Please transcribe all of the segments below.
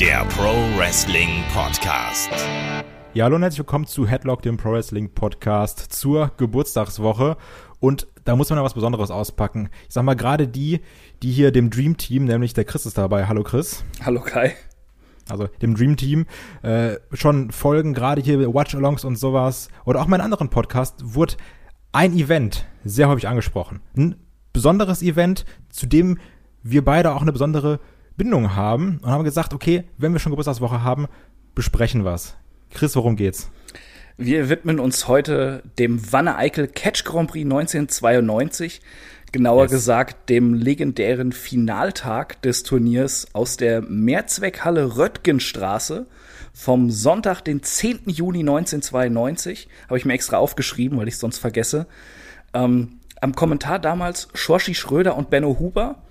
der Pro Wrestling Podcast. Ja, hallo und herzlich willkommen zu Headlock, dem Pro Wrestling Podcast zur Geburtstagswoche. Und da muss man ja was Besonderes auspacken. Ich sag mal, gerade die, die hier dem Dream Team, nämlich der Chris ist dabei. Hallo Chris. Hallo Kai. Also dem Dream Team, äh, schon Folgen, gerade hier Watch-Alongs und sowas. Oder auch meinen anderen Podcast, wurde ein Event sehr häufig angesprochen. Ein besonderes Event, zu dem wir beide auch eine besondere Bindung haben und haben gesagt, okay, wenn wir schon Geburtstagswoche haben, besprechen was. Chris, worum geht's? Wir widmen uns heute dem Wanne Eickel Catch Grand Prix 1992. Genauer yes. gesagt dem legendären Finaltag des Turniers aus der Mehrzweckhalle Röttgenstraße vom Sonntag, den 10. Juni 1992. Habe ich mir extra aufgeschrieben, weil ich es sonst vergesse. Ähm, am Kommentar damals Schorschi Schröder und Benno Huber,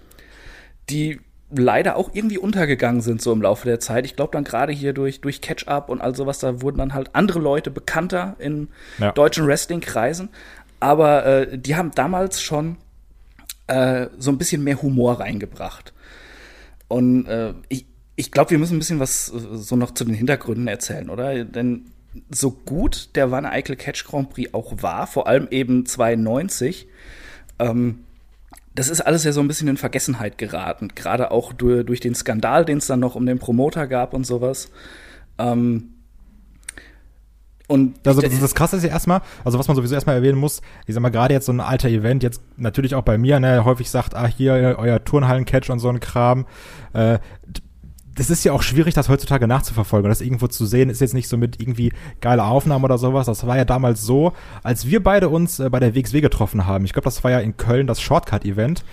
die leider auch irgendwie untergegangen sind so im Laufe der Zeit. Ich glaube dann gerade hier durch, durch Catch-Up und all sowas, da wurden dann halt andere Leute bekannter in ja. deutschen Wrestling-Kreisen. Aber äh, die haben damals schon äh, so ein bisschen mehr Humor reingebracht. Und äh, ich, ich glaube, wir müssen ein bisschen was äh, so noch zu den Hintergründen erzählen, oder? Denn so gut der Wanne Eickel Catch Grand Prix auch war, vor allem eben 92, ähm, das ist alles ja so ein bisschen in Vergessenheit geraten. Gerade auch durch, durch den Skandal, den es dann noch um den Promoter gab und sowas. Ähm, und also das, das Krasse ist ja erstmal, also was man sowieso erstmal erwähnen muss, ich sag mal, gerade jetzt so ein alter Event, jetzt natürlich auch bei mir, ne, häufig sagt, ah, hier euer Turnhallen-Catch und so ein Kram. Äh, das ist ja auch schwierig, das heutzutage nachzuverfolgen. Das irgendwo zu sehen, ist jetzt nicht so mit irgendwie geiler Aufnahme oder sowas. Das war ja damals so, als wir beide uns äh, bei der WXW getroffen haben. Ich glaube, das war ja in Köln das Shortcut-Event.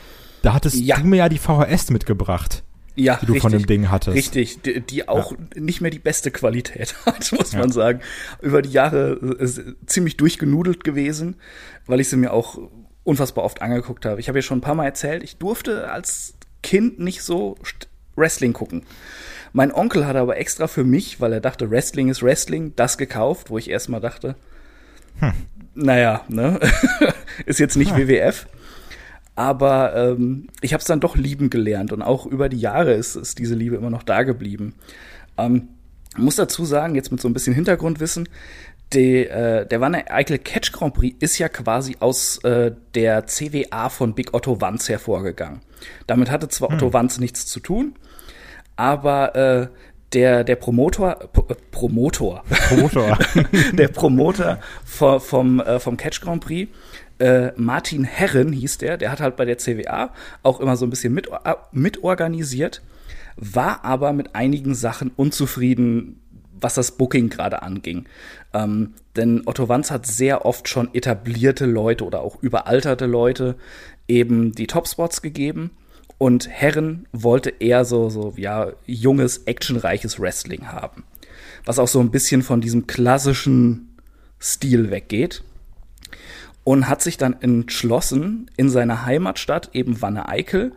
Da hattest ja. du mir ja die VHS mitgebracht. Ja, die du richtig, von dem Ding hattest. Richtig, die, die auch ja. nicht mehr die beste Qualität hat, muss ja. man sagen. Über die Jahre äh, ziemlich durchgenudelt gewesen, weil ich sie mir auch unfassbar oft angeguckt habe. Ich habe ja schon ein paar Mal erzählt, ich durfte als Kind nicht so Wrestling gucken. Mein Onkel hat aber extra für mich, weil er dachte, Wrestling ist Wrestling, das gekauft, wo ich erstmal dachte, hm. naja, ne? ist jetzt nicht hm. WWF. Aber ähm, ich habe es dann doch lieben gelernt und auch über die Jahre ist, ist diese Liebe immer noch da geblieben. Ähm, muss dazu sagen, jetzt mit so ein bisschen Hintergrundwissen, die, äh, der Wanne Eickel Catch Grand Prix ist ja quasi aus äh, der CWA von Big Otto Wanz hervorgegangen. Damit hatte zwar hm. Otto Wanz nichts zu tun, aber äh, der, der Promotor, P Promotor, Promotor. der Promoter vom, vom, äh, vom Catch Grand Prix, äh, Martin Herren hieß der, der hat halt bei der CWA auch immer so ein bisschen mit, äh, mitorganisiert, war aber mit einigen Sachen unzufrieden, was das Booking gerade anging. Ähm, denn Otto Wanz hat sehr oft schon etablierte Leute oder auch überalterte Leute eben die Topspots gegeben. Und Herren wollte eher so, so, ja, junges, actionreiches Wrestling haben. Was auch so ein bisschen von diesem klassischen Stil weggeht. Und hat sich dann entschlossen, in seiner Heimatstadt, eben Wanne Eickel,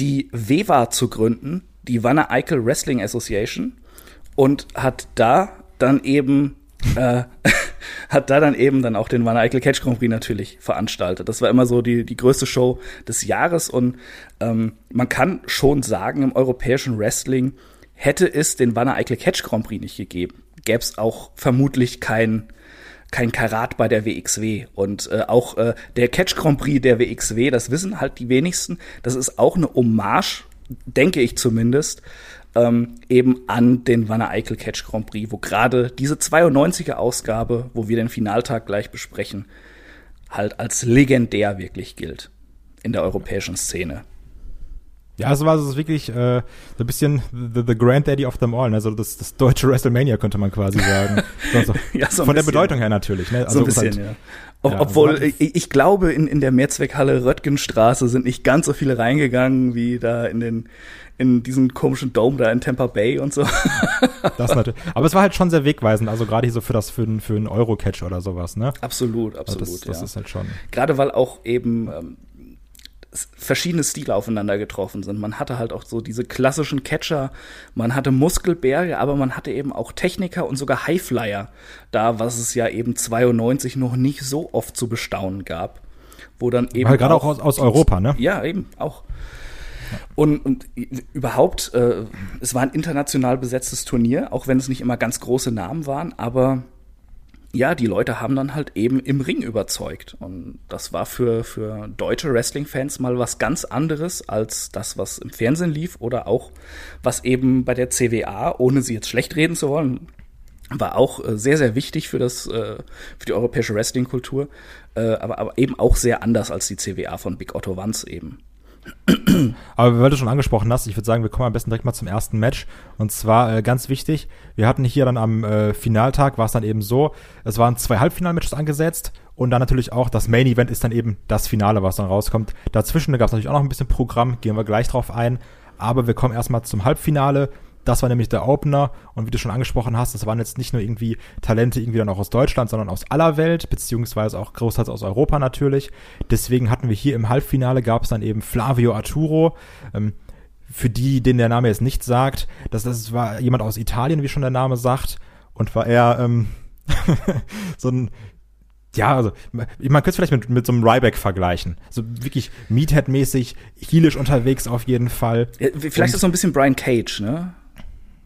die WEWA zu gründen, die Wanne Eickel Wrestling Association und hat da dann eben äh, hat da dann eben dann auch den Van Eichel Catch Grand Prix natürlich veranstaltet. Das war immer so die, die größte Show des Jahres und ähm, man kann schon sagen, im europäischen Wrestling hätte es den Van Eichel Catch Grand Prix nicht gegeben, gäbe es auch vermutlich kein kein Karat bei der WXW und äh, auch äh, der Catch Grand Prix der WXW, das wissen halt die wenigsten, das ist auch eine Hommage, denke ich zumindest, ähm, eben an den Wanne Eickel Catch Grand Prix, wo gerade diese 92er Ausgabe, wo wir den Finaltag gleich besprechen, halt als legendär wirklich gilt in der europäischen Szene. Ja, also war es wirklich äh, so ein bisschen the, the Granddaddy of them all, ne? also das, das deutsche WrestleMania könnte man quasi sagen. so, ja, so Von der Bedeutung her natürlich. Ne? Also so ein bisschen, halt, ja. Ob, obwohl ich, ich, glaube, in, in der Mehrzweckhalle Röttgenstraße sind nicht ganz so viele reingegangen wie da in den in diesen komischen Dome da in Tampa Bay und so. Das natürlich. Aber es war halt schon sehr wegweisend, also gerade hier so für das für, für einen Euro-Catch oder sowas, ne? Absolut, absolut. Also das, das ja. ist halt schon. Gerade weil auch eben ähm, verschiedene Stile aufeinander getroffen sind. Man hatte halt auch so diese klassischen Catcher, man hatte Muskelberge, aber man hatte eben auch Techniker und sogar Highflyer da, was es ja eben 92 noch nicht so oft zu bestaunen gab. Wo dann eben. Weil gerade auch, auch aus, aus Europa, ne? Ja, eben, auch. Und, und überhaupt, äh, es war ein international besetztes Turnier, auch wenn es nicht immer ganz große Namen waren, aber ja, die Leute haben dann halt eben im Ring überzeugt. Und das war für, für deutsche Wrestling-Fans mal was ganz anderes als das, was im Fernsehen lief oder auch was eben bei der CWA, ohne sie jetzt schlecht reden zu wollen, war auch äh, sehr, sehr wichtig für das, äh, für die europäische Wrestling-Kultur, äh, aber, aber eben auch sehr anders als die CWA von Big Otto Wanz eben. Aber weil du schon angesprochen hast, ich würde sagen, wir kommen am besten direkt mal zum ersten Match. Und zwar äh, ganz wichtig, wir hatten hier dann am äh, Finaltag, war es dann eben so, es waren zwei Halbfinalmatches angesetzt und dann natürlich auch das Main Event ist dann eben das Finale, was dann rauskommt. Dazwischen gab es natürlich auch noch ein bisschen Programm, gehen wir gleich drauf ein. Aber wir kommen erstmal zum Halbfinale. Das war nämlich der Opener und wie du schon angesprochen hast, das waren jetzt nicht nur irgendwie Talente irgendwie dann auch aus Deutschland, sondern aus aller Welt, beziehungsweise auch großteils aus Europa natürlich. Deswegen hatten wir hier im Halbfinale gab es dann eben Flavio Arturo. Ähm, für die, denen der Name jetzt nicht sagt, das, das war jemand aus Italien, wie schon der Name sagt, und war eher ähm, so ein ja, also man könnte es vielleicht mit, mit so einem Ryback vergleichen. So wirklich Meathead-mäßig, heelisch unterwegs auf jeden Fall. Ja, vielleicht und, ist so ein bisschen Brian Cage, ne?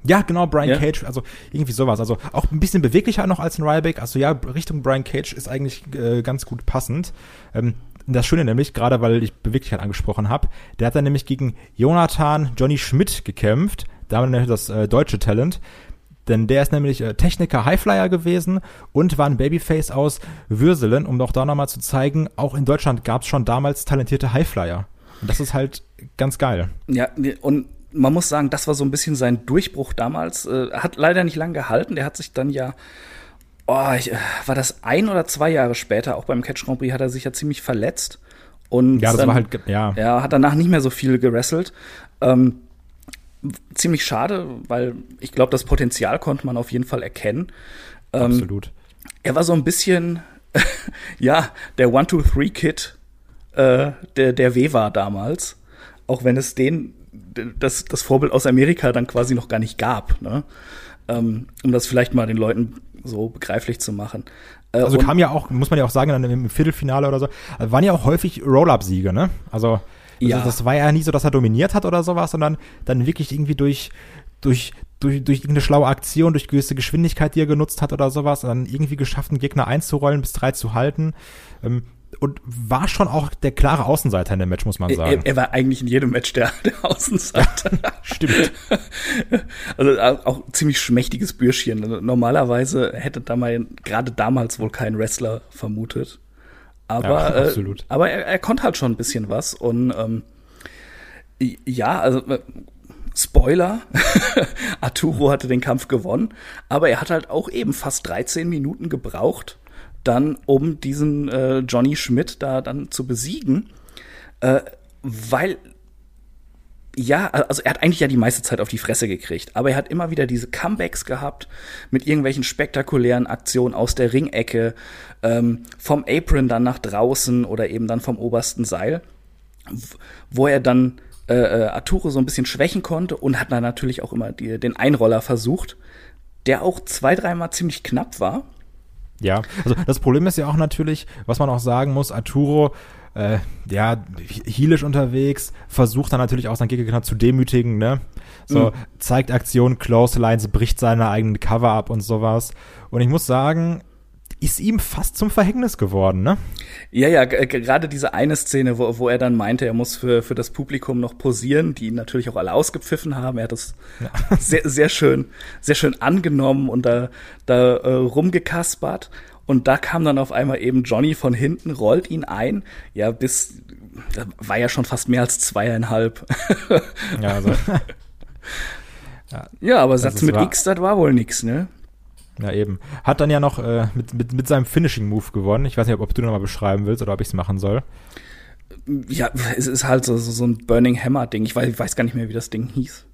Ja, genau, Brian ja. Cage, also irgendwie sowas. Also auch ein bisschen beweglicher noch als ein Ryback. Also ja, Richtung Brian Cage ist eigentlich äh, ganz gut passend. Ähm, das Schöne nämlich, gerade weil ich Beweglichkeit angesprochen habe, der hat dann nämlich gegen Jonathan Johnny Schmidt gekämpft, damit das äh, deutsche Talent. Denn der ist nämlich äh, Techniker Highflyer gewesen und war ein Babyface aus Würselen, um doch da nochmal zu zeigen, auch in Deutschland gab es schon damals talentierte Highflyer. Und das ist halt ganz geil. Ja, und man muss sagen, das war so ein bisschen sein Durchbruch damals. Äh, hat leider nicht lange gehalten. Der hat sich dann ja, oh, ich, war das ein oder zwei Jahre später, auch beim Catch Grand Prix, hat er sich ja ziemlich verletzt. Und ja, das dann, war halt, ja. Ja, hat danach nicht mehr so viel gerasselt. Ähm, ziemlich schade, weil ich glaube, das Potenzial konnte man auf jeden Fall erkennen. Ähm, Absolut. Er war so ein bisschen, ja, der One-Two-Three-Kid äh, der, der W war damals. Auch wenn es den das, das Vorbild aus Amerika dann quasi noch gar nicht gab, ne? ähm, um das vielleicht mal den Leuten so begreiflich zu machen. Äh, also kam ja auch, muss man ja auch sagen, dann im Viertelfinale oder so, waren ja auch häufig Roll-Up-Siege, ne? Also ja. Also das war ja nie so, dass er dominiert hat oder sowas, sondern dann wirklich irgendwie durch, durch, durch, durch irgendeine schlaue Aktion, durch gewisse Geschwindigkeit, die er genutzt hat oder sowas, dann irgendwie geschafft, einen Gegner einzurollen, bis drei zu halten. Ähm, und war schon auch der klare Außenseiter in dem Match, muss man sagen. Er, er war eigentlich in jedem Match der, der Außenseiter. Stimmt. Also auch ziemlich schmächtiges Bürschchen. Also normalerweise hätte da mal gerade damals wohl kein Wrestler vermutet. Aber, ja, äh, aber er, er konnte halt schon ein bisschen was. Und ähm, ja, also äh, Spoiler, Arturo hatte den Kampf gewonnen, aber er hat halt auch eben fast 13 Minuten gebraucht, dann, um diesen äh, Johnny Schmidt da dann zu besiegen, äh, weil ja, also er hat eigentlich ja die meiste Zeit auf die Fresse gekriegt, aber er hat immer wieder diese Comebacks gehabt mit irgendwelchen spektakulären Aktionen aus der Ringecke, ähm, vom Apron dann nach draußen oder eben dann vom obersten Seil, wo er dann äh, äh, Arturo so ein bisschen schwächen konnte und hat dann natürlich auch immer die, den Einroller versucht, der auch zwei, dreimal ziemlich knapp war. Ja, also das Problem ist ja auch natürlich, was man auch sagen muss, Arturo, äh, ja, heelisch unterwegs, versucht dann natürlich auch seinen Gegner zu demütigen, ne? So, mhm. zeigt Aktion, Close Lines, bricht seine eigenen Cover ab und sowas. Und ich muss sagen, ist ihm fast zum Verhängnis geworden, ne? Ja, ja, gerade diese eine Szene, wo, wo er dann meinte, er muss für, für das Publikum noch posieren, die ihn natürlich auch alle ausgepfiffen haben. Er hat das ja. sehr, sehr schön, sehr schön angenommen und da, da äh, rumgekaspert. Und da kam dann auf einmal eben Johnny von hinten, rollt ihn ein. Ja, bis, da war ja schon fast mehr als zweieinhalb. ja, also. ja, ja, aber Satz mit X, das war wohl nix, ne? Ja, eben. Hat dann ja noch äh, mit, mit, mit seinem Finishing-Move gewonnen. Ich weiß nicht, ob, ob du nochmal beschreiben willst oder ob ich es machen soll. Ja, es ist halt so, so ein Burning Hammer-Ding. Ich weiß, ich weiß gar nicht mehr, wie das Ding hieß.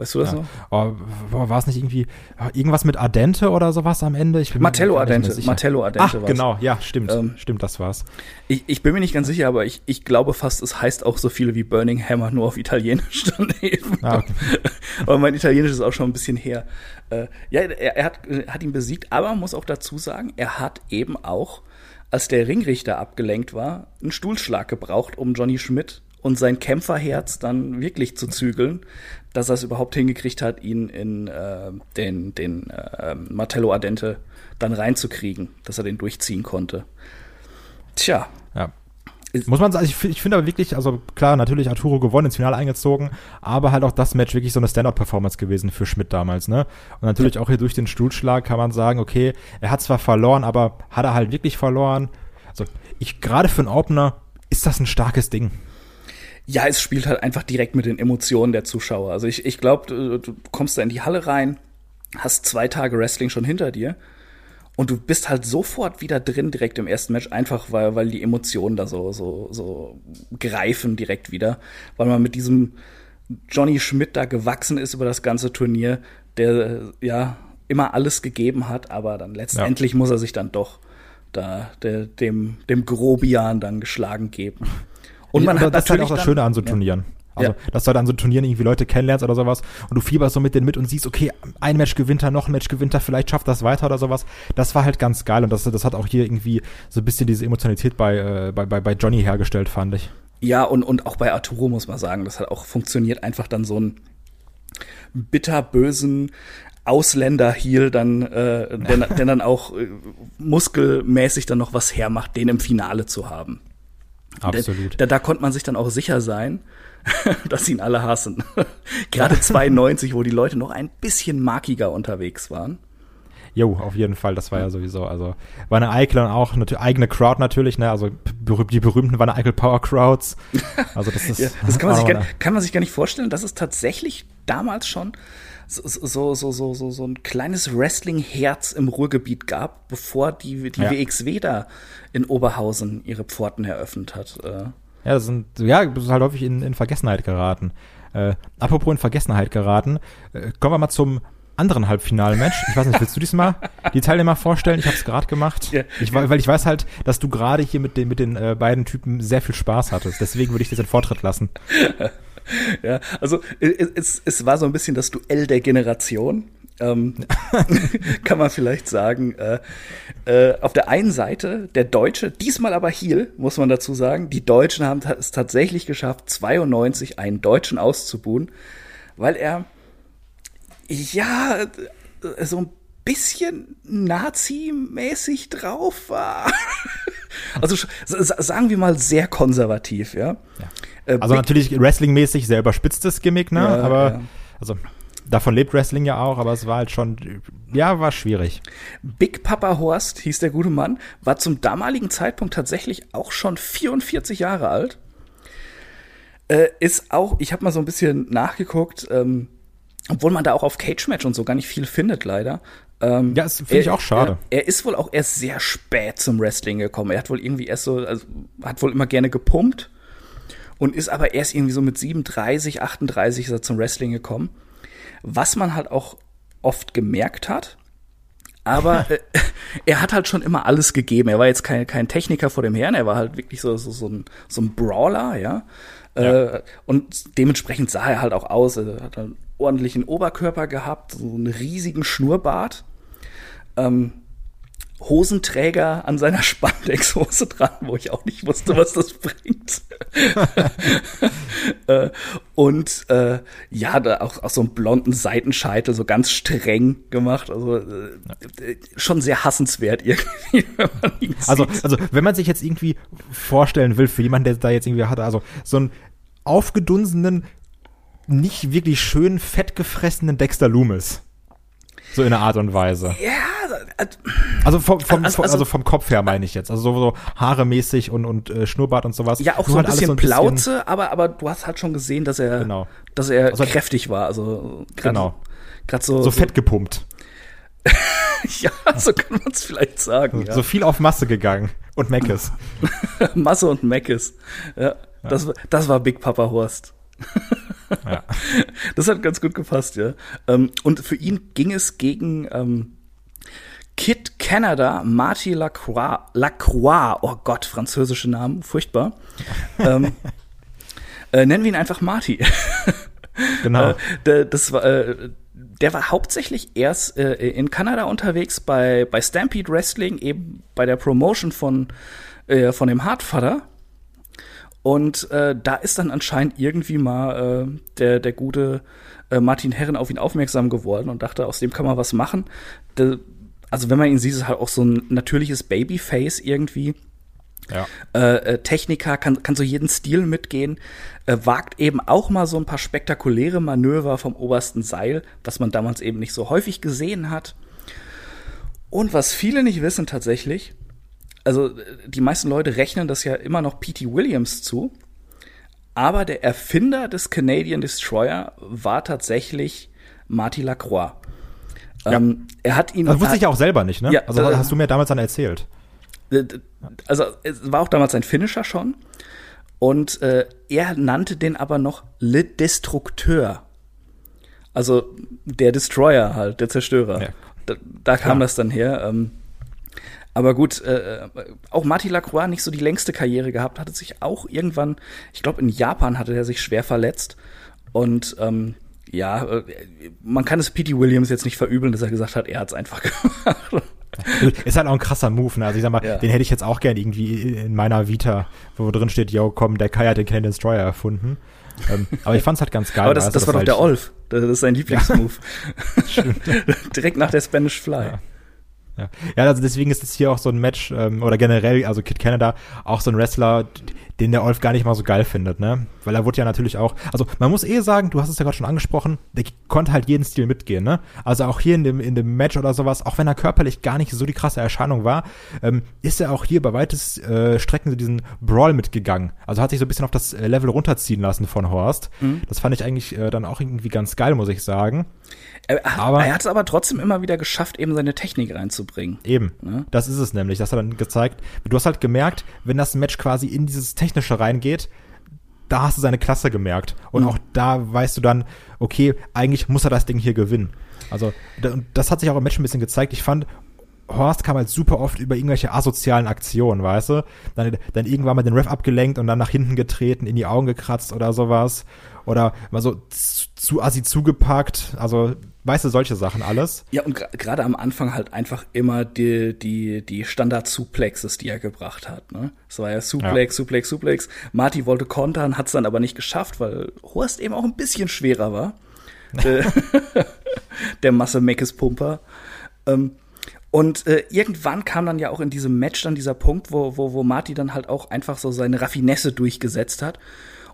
Weißt du das ja. noch? Oh, war es nicht irgendwie irgendwas mit Ardente oder sowas am Ende? Ich bin Martello Ardente. Martello Ardente Ach, genau, ja, stimmt. Ähm, stimmt, das war's. Ich, ich bin mir nicht ganz sicher, aber ich, ich glaube fast, es heißt auch so viele wie Burning Hammer, nur auf Italienisch daneben. Ah, okay. aber mein Italienisch ist auch schon ein bisschen her. Äh, ja, er, er hat, hat ihn besiegt, aber man muss auch dazu sagen, er hat eben auch, als der Ringrichter abgelenkt war, einen Stuhlschlag gebraucht, um Johnny Schmidt und sein Kämpferherz dann wirklich zu zügeln, dass er es überhaupt hingekriegt hat, ihn in äh, den, den äh, Martello Ardente dann reinzukriegen, dass er den durchziehen konnte. Tja. Ja. Muss man sagen, ich, ich finde aber wirklich, also klar, natürlich Arturo gewonnen, ins Finale eingezogen, aber halt auch das Match wirklich so eine Standard-Performance gewesen für Schmidt damals, ne? Und natürlich auch hier durch den Stuhlschlag kann man sagen, okay, er hat zwar verloren, aber hat er halt wirklich verloren? Also, ich, gerade für einen Opener ist das ein starkes Ding. Ja, es spielt halt einfach direkt mit den Emotionen der Zuschauer. Also ich, ich glaube, du, kommst da in die Halle rein, hast zwei Tage Wrestling schon hinter dir und du bist halt sofort wieder drin direkt im ersten Match, einfach weil, weil die Emotionen da so, so, so greifen direkt wieder, weil man mit diesem Johnny Schmidt da gewachsen ist über das ganze Turnier, der ja immer alles gegeben hat, aber dann letztendlich ja. muss er sich dann doch da der, dem, dem Grobian dann geschlagen geben. Und man hat das ist halt auch das Schöne an so Turnieren. Also, ja. dass du halt an so Turnieren irgendwie Leute kennenlernst oder sowas und du fieberst so mit denen mit und siehst, okay, ein Match gewinnt er, noch ein Match gewinnt er, vielleicht schafft das weiter oder sowas. Das war halt ganz geil und das, das hat auch hier irgendwie so ein bisschen diese Emotionalität bei, äh, bei, bei, bei Johnny hergestellt, fand ich. Ja, und, und auch bei Arturo muss man sagen, das hat auch funktioniert, einfach dann so ein bitterbösen Ausländer-Heel dann, äh, der, der dann auch äh, muskelmäßig dann noch was hermacht, den im Finale zu haben. Absolut. Da, da konnte man sich dann auch sicher sein, dass ihn alle hassen. Gerade 92, wo die Leute noch ein bisschen markiger unterwegs waren. Jo, auf jeden Fall, das war ja sowieso, also war eine Eichel und auch eine eigene Crowd natürlich, ne, also die berühmten waren Eichel Power Crowds. Also das ist ja, das kann man, sich gar, kann man sich gar nicht vorstellen, dass es tatsächlich damals schon so, so, so, so, so, so ein kleines Wrestling-Herz im Ruhrgebiet gab, bevor die, die ja. WXW da in Oberhausen ihre Pforten eröffnet hat. Äh. Ja, das sind, ja, das ist halt häufig in, in Vergessenheit geraten. Äh, apropos in Vergessenheit geraten, äh, kommen wir mal zum anderen Halbfinalmatch. Ich weiß nicht, willst du diesmal die Teilnehmer vorstellen? Ich habe es gerade gemacht. Ja. Ich, weil ich weiß halt, dass du gerade hier mit den, mit den äh, beiden Typen sehr viel Spaß hattest. Deswegen würde ich dir den Vortritt lassen. ja, also es, es war so ein bisschen das Duell der Generation. Ähm, kann man vielleicht sagen. Äh, äh, auf der einen Seite der Deutsche, diesmal aber Heel, muss man dazu sagen. Die Deutschen haben es tatsächlich geschafft, 92 einen Deutschen auszubuhen, weil er ja so ein bisschen Nazi-mäßig drauf war. also sagen wir mal sehr konservativ, ja. ja. Äh, also natürlich Wrestling-mäßig sehr überspitztes Gimmick, ne? Ja, aber ja. also davon lebt Wrestling ja auch, aber es war halt schon, ja, war schwierig. Big Papa Horst hieß der gute Mann, war zum damaligen Zeitpunkt tatsächlich auch schon 44 Jahre alt. Äh, ist auch, ich habe mal so ein bisschen nachgeguckt, ähm, obwohl man da auch auf Cage Match und so gar nicht viel findet, leider. Ähm, ja, das finde ich auch schade. Er, er, ist wohl auch erst sehr spät zum Wrestling gekommen. Er hat wohl irgendwie erst so, also hat wohl immer gerne gepumpt und ist aber erst irgendwie so mit 37, 38 ist er zum Wrestling gekommen. Was man halt auch oft gemerkt hat, aber äh, er hat halt schon immer alles gegeben. Er war jetzt kein, kein Techniker vor dem Herrn, er war halt wirklich so, so, so, ein, so ein Brawler, ja. ja. Äh, und dementsprechend sah er halt auch aus. Er hat ordentlichen Oberkörper gehabt, so einen riesigen Schnurrbart. Ähm, Hosenträger an seiner Spandexhose dran, wo ich auch nicht wusste, was das bringt. äh, und äh, ja, da auch, auch so einen blonden Seitenscheitel, so ganz streng gemacht. Also äh, schon sehr hassenswert irgendwie. Wenn man ihn also, also wenn man sich jetzt irgendwie vorstellen will, für jemanden, der da jetzt irgendwie hatte, also so einen aufgedunsenen, nicht wirklich schön fettgefressenen Dexter Loomis. So in einer Art und Weise. Ja, äh, also vom, vom, also, also, vom Kopf her meine ich jetzt. Also so, so Haare mäßig und, und äh, Schnurrbart und sowas. Ja, auch so ein, halt bisschen so ein Plauze, bisschen, aber, aber du hast halt schon gesehen, dass er, genau. dass er also, kräftig war. Also grad, genau. Grad so, so fett gepumpt. ja, so kann man es vielleicht sagen. Ja. So viel auf Masse gegangen. Und Meckes. Masse und Meckes. Ja, ja. Das, das war Big Papa Horst. Ja. Das hat ganz gut gepasst, ja. Ähm, und für ihn ging es gegen ähm, Kid Canada, Marty Lacroix, Lacroix, oh Gott, französische Namen, furchtbar. ähm, äh, nennen wir ihn einfach Marty. genau. Äh, das war, äh, der war hauptsächlich erst äh, in Kanada unterwegs bei, bei Stampede Wrestling, eben bei der Promotion von, äh, von dem Hardfather Und äh, da ist dann anscheinend irgendwie mal äh, der, der gute äh, Martin Herren auf ihn aufmerksam geworden und dachte, aus dem kann man was machen. De, also wenn man ihn sieht, ist halt auch so ein natürliches Babyface irgendwie. Ja. Äh, äh, Techniker kann, kann so jeden Stil mitgehen, äh, wagt eben auch mal so ein paar spektakuläre Manöver vom obersten Seil, was man damals eben nicht so häufig gesehen hat. Und was viele nicht wissen tatsächlich, also die meisten Leute rechnen das ja immer noch P.T. Williams zu, aber der Erfinder des Canadian Destroyer war tatsächlich Marty Lacroix. Ja. Ähm, er hat ihn. Das wusste ich ja auch selber nicht, ne? Ja, also äh, hast du mir damals dann erzählt. Also es war auch damals ein Finisher schon. Und äh, er nannte den aber noch Le Destructeur. Also der Destroyer halt, der Zerstörer. Ja. Da, da kam das dann her. Ähm, aber gut, äh, auch Marty Lacroix nicht so die längste Karriere gehabt, hatte sich auch irgendwann, ich glaube in Japan hatte er sich schwer verletzt. Und ähm, ja, äh, man kann es P.T. Williams jetzt nicht verübeln, dass er gesagt hat, er hat es einfach gemacht. Ist halt auch ein krasser Move, ne? Also ich sag mal, ja. den hätte ich jetzt auch gern irgendwie in meiner Vita, wo drin steht, yo, komm, der Kai hat den Canadian Destroyer erfunden. Ähm, aber ich fand's halt ganz geil. Aber das, das war doch halt der Olf. Das ist sein Lieblingsmove. Direkt nach der Spanish Fly. Ja. Ja. ja, also deswegen ist es hier auch so ein Match, ähm, oder generell, also Kid Canada, auch so ein Wrestler, den der Olf gar nicht mal so geil findet, ne? Weil er wurde ja natürlich auch, also man muss eh sagen, du hast es ja gerade schon angesprochen, der konnte halt jeden Stil mitgehen, ne? Also auch hier in dem, in dem Match oder sowas, auch wenn er körperlich gar nicht so die krasse Erscheinung war, ähm, ist er auch hier bei weites äh, Strecken so diesen Brawl mitgegangen. Also hat sich so ein bisschen auf das äh, Level runterziehen lassen von Horst. Mhm. Das fand ich eigentlich äh, dann auch irgendwie ganz geil, muss ich sagen. Er, aber, er hat es aber trotzdem immer wieder geschafft, eben seine Technik reinzubringen. Eben. Ja? Das ist es nämlich. Das hat er dann gezeigt. Du hast halt gemerkt, wenn das Match quasi in dieses Technische reingeht, da hast du seine Klasse gemerkt. Und mhm. auch da weißt du dann, okay, eigentlich muss er das Ding hier gewinnen. Also, das hat sich auch im Match ein bisschen gezeigt. Ich fand, Horst kam halt super oft über irgendwelche asozialen Aktionen, weißt du? Dann, dann irgendwann mal den Ref abgelenkt und dann nach hinten getreten, in die Augen gekratzt oder sowas. Oder mal so zu, zu assi zugepackt. Also Weißt du, solche Sachen alles? Ja, und gerade am Anfang halt einfach immer die, die, die Standard-Suplexes, die er gebracht hat. Ne? Es war ja Suplex, ja. Suplex, Suplex. Marty wollte kontern, hat es dann aber nicht geschafft, weil Horst eben auch ein bisschen schwerer war. Äh, der Masse Meckes Pumper. Ähm, und äh, irgendwann kam dann ja auch in diesem Match dann dieser Punkt, wo, wo, wo Marty dann halt auch einfach so seine Raffinesse durchgesetzt hat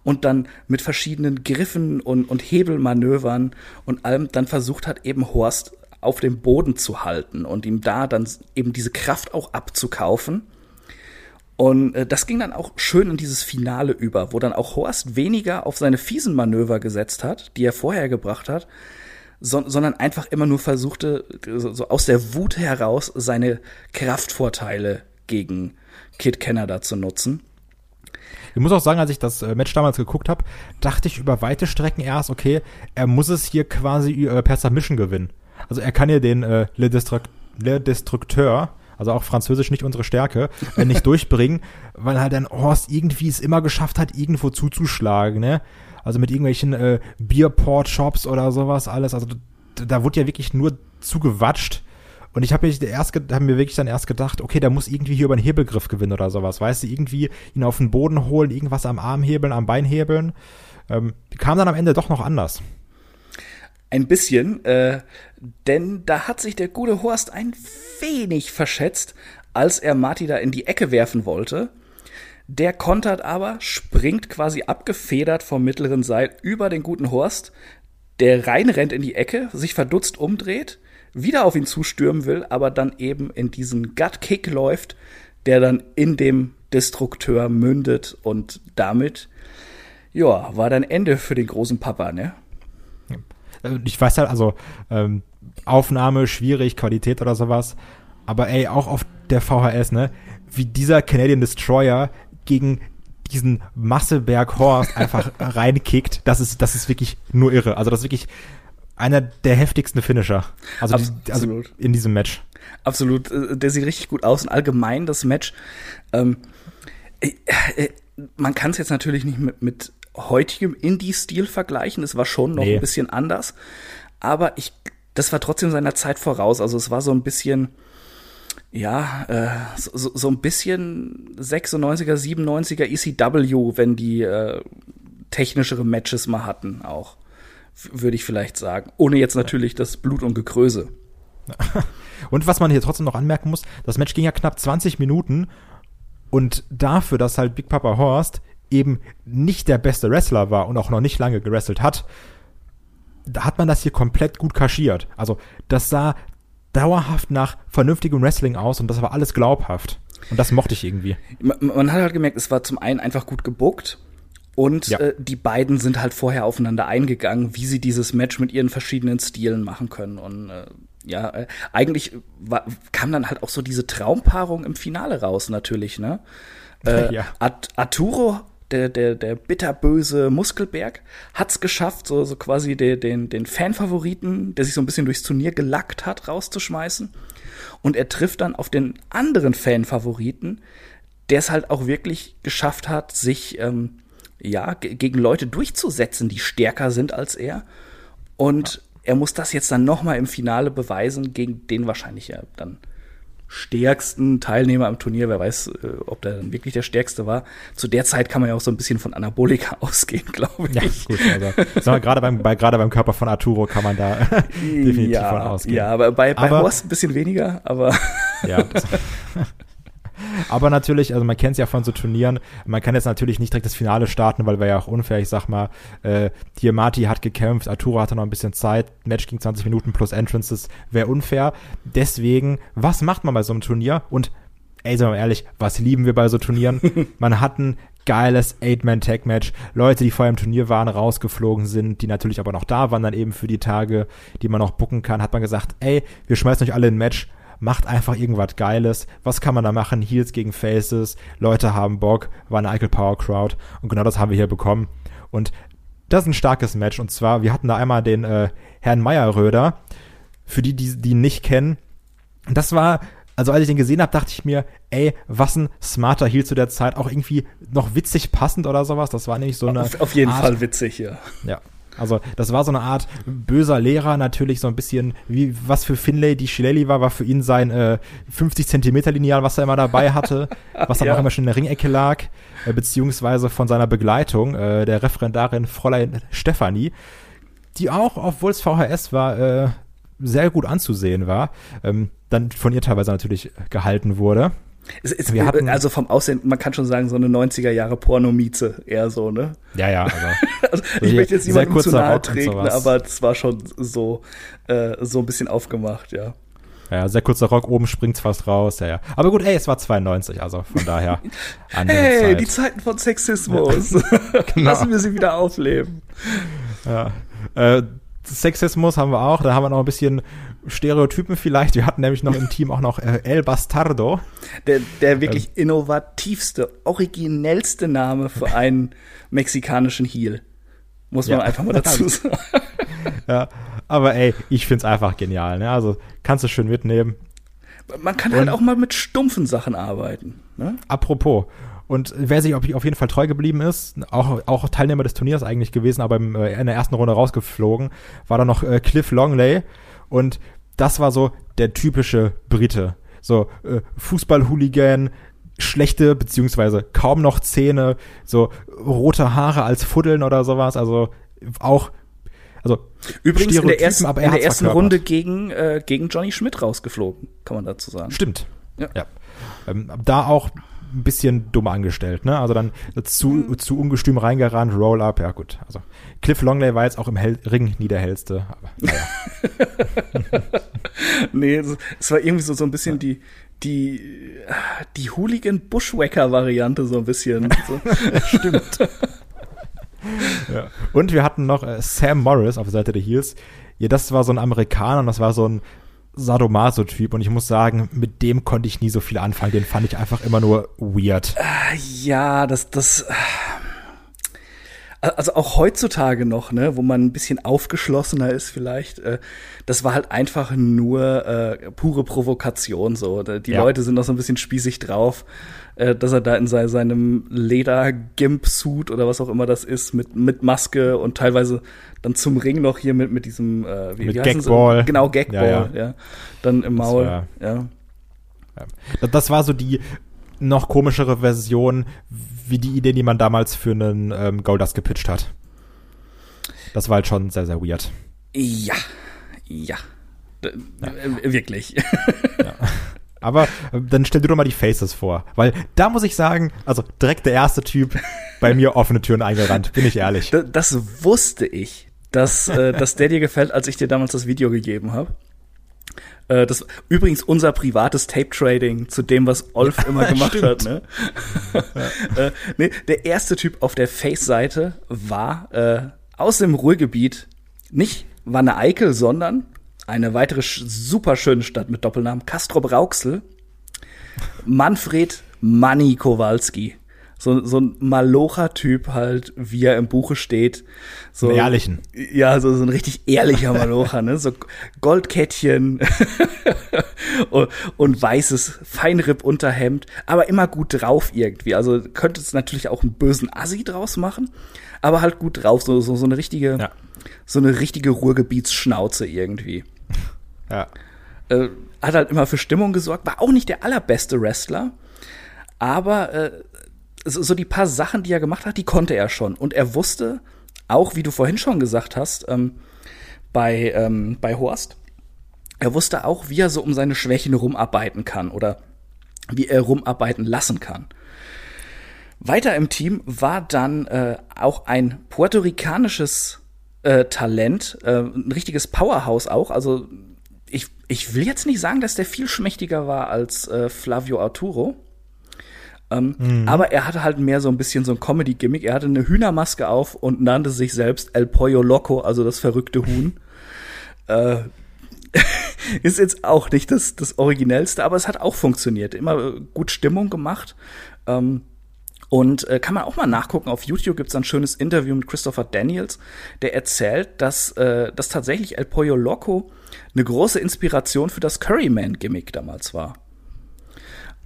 und dann mit verschiedenen Griffen und, und Hebelmanövern und allem dann versucht hat, eben Horst auf dem Boden zu halten und ihm da dann eben diese Kraft auch abzukaufen. Und äh, das ging dann auch schön in dieses Finale über, wo dann auch Horst weniger auf seine fiesen Manöver gesetzt hat, die er vorher gebracht hat, so, sondern einfach immer nur versuchte, so, aus der Wut heraus seine Kraftvorteile gegen Kid Canada zu nutzen. Ich muss auch sagen, als ich das äh, Match damals geguckt habe, dachte ich über weite Strecken erst, okay, er muss es hier quasi äh, per Submission gewinnen. Also er kann ja den äh, Le, Destruc Le Destructeur, also auch Französisch nicht unsere Stärke, äh, nicht durchbringen, weil halt ein Horst irgendwie es immer geschafft hat, irgendwo zuzuschlagen, ne? Also mit irgendwelchen äh, Beerport-Shops oder sowas alles. Also da, da wurde ja wirklich nur zugewatscht. Und ich habe hab mir wirklich dann erst gedacht, okay, der muss irgendwie hier über einen Hebelgriff gewinnen oder sowas. Weißt du, irgendwie ihn auf den Boden holen, irgendwas am Arm hebeln, am Bein hebeln. Ähm, kam dann am Ende doch noch anders. Ein bisschen, äh, denn da hat sich der gute Horst ein wenig verschätzt, als er Marty da in die Ecke werfen wollte. Der kontert aber, springt quasi abgefedert vom mittleren Seil über den guten Horst, der reinrennt in die Ecke, sich verdutzt umdreht, wieder auf ihn zustürmen will, aber dann eben in diesen Gut-Kick läuft, der dann in dem Destrukteur mündet und damit, ja, war dann Ende für den großen Papa, ne? Ich weiß halt, also ähm, Aufnahme schwierig, Qualität oder sowas, aber ey, auch auf der VHS, ne, wie dieser Canadian Destroyer gegen diesen Masseberg Horst einfach reinkickt, das ist, das ist wirklich nur irre. Also das ist wirklich einer der heftigsten Finisher. Also, die, also in diesem Match. Absolut. Äh, der sieht richtig gut aus. Und allgemein das Match. Ähm, äh, äh, man kann es jetzt natürlich nicht mit, mit heutigem Indie-Stil vergleichen. Es war schon noch nee. ein bisschen anders. Aber ich, das war trotzdem seiner Zeit voraus. Also es war so ein bisschen, ja, äh, so, so ein bisschen 96er, 97er ECW, wenn die äh, technischere Matches mal hatten, auch, würde ich vielleicht sagen. Ohne jetzt natürlich das Blut und Gekröse. und was man hier trotzdem noch anmerken muss, das Match ging ja knapp 20 Minuten und dafür, dass halt Big Papa Horst eben nicht der beste Wrestler war und auch noch nicht lange gewrestelt hat, da hat man das hier komplett gut kaschiert. Also das sah dauerhaft nach vernünftigem Wrestling aus und das war alles glaubhaft. Und das mochte ich irgendwie. Man, man hat halt gemerkt, es war zum einen einfach gut gebuckt und ja. äh, die beiden sind halt vorher aufeinander eingegangen, wie sie dieses Match mit ihren verschiedenen Stilen machen können. Und äh, ja, äh, eigentlich war, kam dann halt auch so diese Traumpaarung im Finale raus, natürlich, ne? Äh, ja. Arturo der, der, der bitterböse Muskelberg hat's geschafft, so, so quasi den, den, den Fanfavoriten, der sich so ein bisschen durchs Turnier gelackt hat, rauszuschmeißen. Und er trifft dann auf den anderen Fanfavoriten, der es halt auch wirklich geschafft hat, sich ähm, ja gegen Leute durchzusetzen, die stärker sind als er. Und ja. er muss das jetzt dann noch mal im Finale beweisen, gegen den wahrscheinlich ja dann stärksten Teilnehmer am Turnier. Wer weiß, äh, ob der dann wirklich der stärkste war. Zu der Zeit kann man ja auch so ein bisschen von Anabolika ausgehen, glaube ich. Ja, gut, also gerade beim, bei, gerade beim Körper von Arturo kann man da definitiv ja, von ausgehen. Ja, aber bei, bei aber, Horst ein bisschen weniger, aber. ja, das, Aber natürlich, also man kennt es ja von so Turnieren, man kann jetzt natürlich nicht direkt das Finale starten, weil wäre ja auch unfair. Ich sag mal, äh, hier Marty hat gekämpft, Arturo hatte noch ein bisschen Zeit, Match ging 20 Minuten plus Entrances, wäre unfair. Deswegen, was macht man bei so einem Turnier? Und ey, sagen wir mal ehrlich, was lieben wir bei so Turnieren? man hat ein geiles Eight-Man-Tag-Match. Leute, die vorher im Turnier waren, rausgeflogen sind, die natürlich aber noch da waren, dann eben für die Tage, die man noch bucken kann, hat man gesagt, ey, wir schmeißen euch alle in ein Match macht einfach irgendwas Geiles. Was kann man da machen? Heels gegen Faces, Leute haben Bock, war eine Eichel Power Crowd und genau das haben wir hier bekommen. Und das ist ein starkes Match und zwar, wir hatten da einmal den äh, Herrn Meyerröder, für die, die, die ihn nicht kennen. Das war also als ich den gesehen habe, dachte ich mir, ey, was ein smarter Heal zu der Zeit, auch irgendwie noch witzig passend oder sowas. Das war nämlich so eine. Auf, auf jeden Art, Fall witzig, ja. Ja. Also das war so eine Art böser Lehrer, natürlich so ein bisschen, wie was für Finlay die Shillelagh war, war für ihn sein äh, 50 Zentimeter Lineal, was er immer dabei hatte, was dann ja. auch immer schon in der Ringecke lag, äh, beziehungsweise von seiner Begleitung, äh, der Referendarin Fräulein Stefanie, die auch, obwohl es VHS war, äh, sehr gut anzusehen war, ähm, dann von ihr teilweise natürlich gehalten wurde. Es, es, wir hatten, also vom Aussehen, man kann schon sagen, so eine 90er Jahre Pornomieze eher so, ne? Ja, ja, also. also ich möchte jetzt niemandem zu nahe treten, aber es war schon so, äh, so ein bisschen aufgemacht, ja. Ja, sehr kurzer Rock, oben springt's fast raus, ja, ja. Aber gut, ey, es war 92, also von daher. hey, Zeit. die Zeiten von Sexismus. genau. Lassen wir sie wieder aufleben. Ja. Äh, Sexismus haben wir auch, da haben wir noch ein bisschen Stereotypen vielleicht. Wir hatten nämlich noch im Team auch noch äh, El Bastardo. Der, der wirklich ähm. innovativste, originellste Name für einen mexikanischen Heel. Muss man ja. einfach mal dazu sagen. ja, aber ey, ich find's einfach genial. Ne? Also kannst du schön mitnehmen. Man kann halt Und halt auch mal mit stumpfen Sachen arbeiten. Ne? Apropos. Und wer sich auf jeden Fall treu geblieben ist, auch, auch Teilnehmer des Turniers eigentlich gewesen, aber äh, in der ersten Runde rausgeflogen, war dann noch äh, Cliff Longley. Und das war so der typische Brite. So äh, Fußball-Hooligan, schlechte beziehungsweise kaum noch Zähne, so rote Haare als Fuddeln oder sowas. Also auch also übrigens in der ersten, in der ersten Runde gegen äh, gegen Johnny Schmidt rausgeflogen, kann man dazu sagen. Stimmt. Ja. ja. Ähm, da auch ein bisschen dumm angestellt, ne? Also dann zu, mhm. zu ungestüm reingerannt, Roll-up, ja gut. Also Cliff Longley war jetzt auch im Hell Ring nie der hellste, aber naja. nee, es war irgendwie so, so ein bisschen ja. die, die, die Hooligan Bushwhacker-Variante, so ein bisschen. So. Stimmt. ja. Und wir hatten noch äh, Sam Morris auf der Seite der Heels. Ja, das war so ein Amerikaner und das war so ein Sadomaso-Typ und ich muss sagen, mit dem konnte ich nie so viel anfangen. Den fand ich einfach immer nur weird. Äh, ja, das, das. Also auch heutzutage noch, ne, wo man ein bisschen aufgeschlossener ist vielleicht, äh, das war halt einfach nur äh, pure Provokation so. Die ja. Leute sind noch so ein bisschen spießig drauf äh, dass er da in sei, seinem Leder-Gimp-Suit oder was auch immer das ist, mit, mit Maske und teilweise dann zum Ring noch hier mit, mit diesem, äh, wie, mit wie Gagball. Genau, Gagball, ja, ja. ja. Dann im Maul. Ja. Das war so die noch komischere Version, wie die Idee, die man damals für einen ähm, Goldust gepitcht hat. Das war halt schon sehr, sehr weird. Ja, ja. ja. Äh, wirklich. Ja. Aber äh, dann stell dir doch mal die Faces vor. Weil da muss ich sagen, also direkt der erste Typ bei mir offene Türen eingerannt, bin ich ehrlich. Das, das wusste ich, dass, äh, dass der dir gefällt, als ich dir damals das Video gegeben habe. Äh, das übrigens unser privates Tape Trading zu dem, was Olf immer gemacht hat. Ne? äh, nee, der erste Typ auf der Face-Seite war äh, aus dem Ruhrgebiet nicht Wanne Eickel, sondern eine weitere super schöne Stadt mit Doppelnamen Castrop Rauxel. Manfred Manni Kowalski. So, so ein Malocher-Typ halt, wie er im Buche steht. So, Einen ehrlichen. Ja, so, so ein richtig ehrlicher Malocher, ne? So Goldkettchen und, und weißes Feinripp-Unterhemd, aber immer gut drauf irgendwie. Also könnte es natürlich auch einen bösen Assi draus machen, aber halt gut drauf. So, so, so eine richtige, Ja. so eine richtige Ruhrgebietsschnauze irgendwie. Ja. Äh, hat halt immer für Stimmung gesorgt, war auch nicht der allerbeste Wrestler, aber äh, so, die paar Sachen, die er gemacht hat, die konnte er schon. Und er wusste, auch wie du vorhin schon gesagt hast, ähm, bei, ähm, bei Horst, er wusste auch, wie er so um seine Schwächen rumarbeiten kann oder wie er rumarbeiten lassen kann. Weiter im Team war dann äh, auch ein puerto-ricanisches äh, Talent, äh, ein richtiges Powerhouse auch. Also ich, ich will jetzt nicht sagen, dass der viel schmächtiger war als äh, Flavio Arturo. Ähm, Aber er hatte halt mehr so ein bisschen so ein Comedy-Gimmick. Er hatte eine Hühnermaske auf und nannte sich selbst El Pollo Loco, also das verrückte Huhn. äh, ist jetzt auch nicht das, das Originellste, aber es hat auch funktioniert. Immer äh, gut Stimmung gemacht. Ähm, und äh, kann man auch mal nachgucken, auf YouTube gibt's ein schönes Interview mit Christopher Daniels, der erzählt, dass, äh, dass tatsächlich El Pollo Loco eine große Inspiration für das Curryman-Gimmick damals war.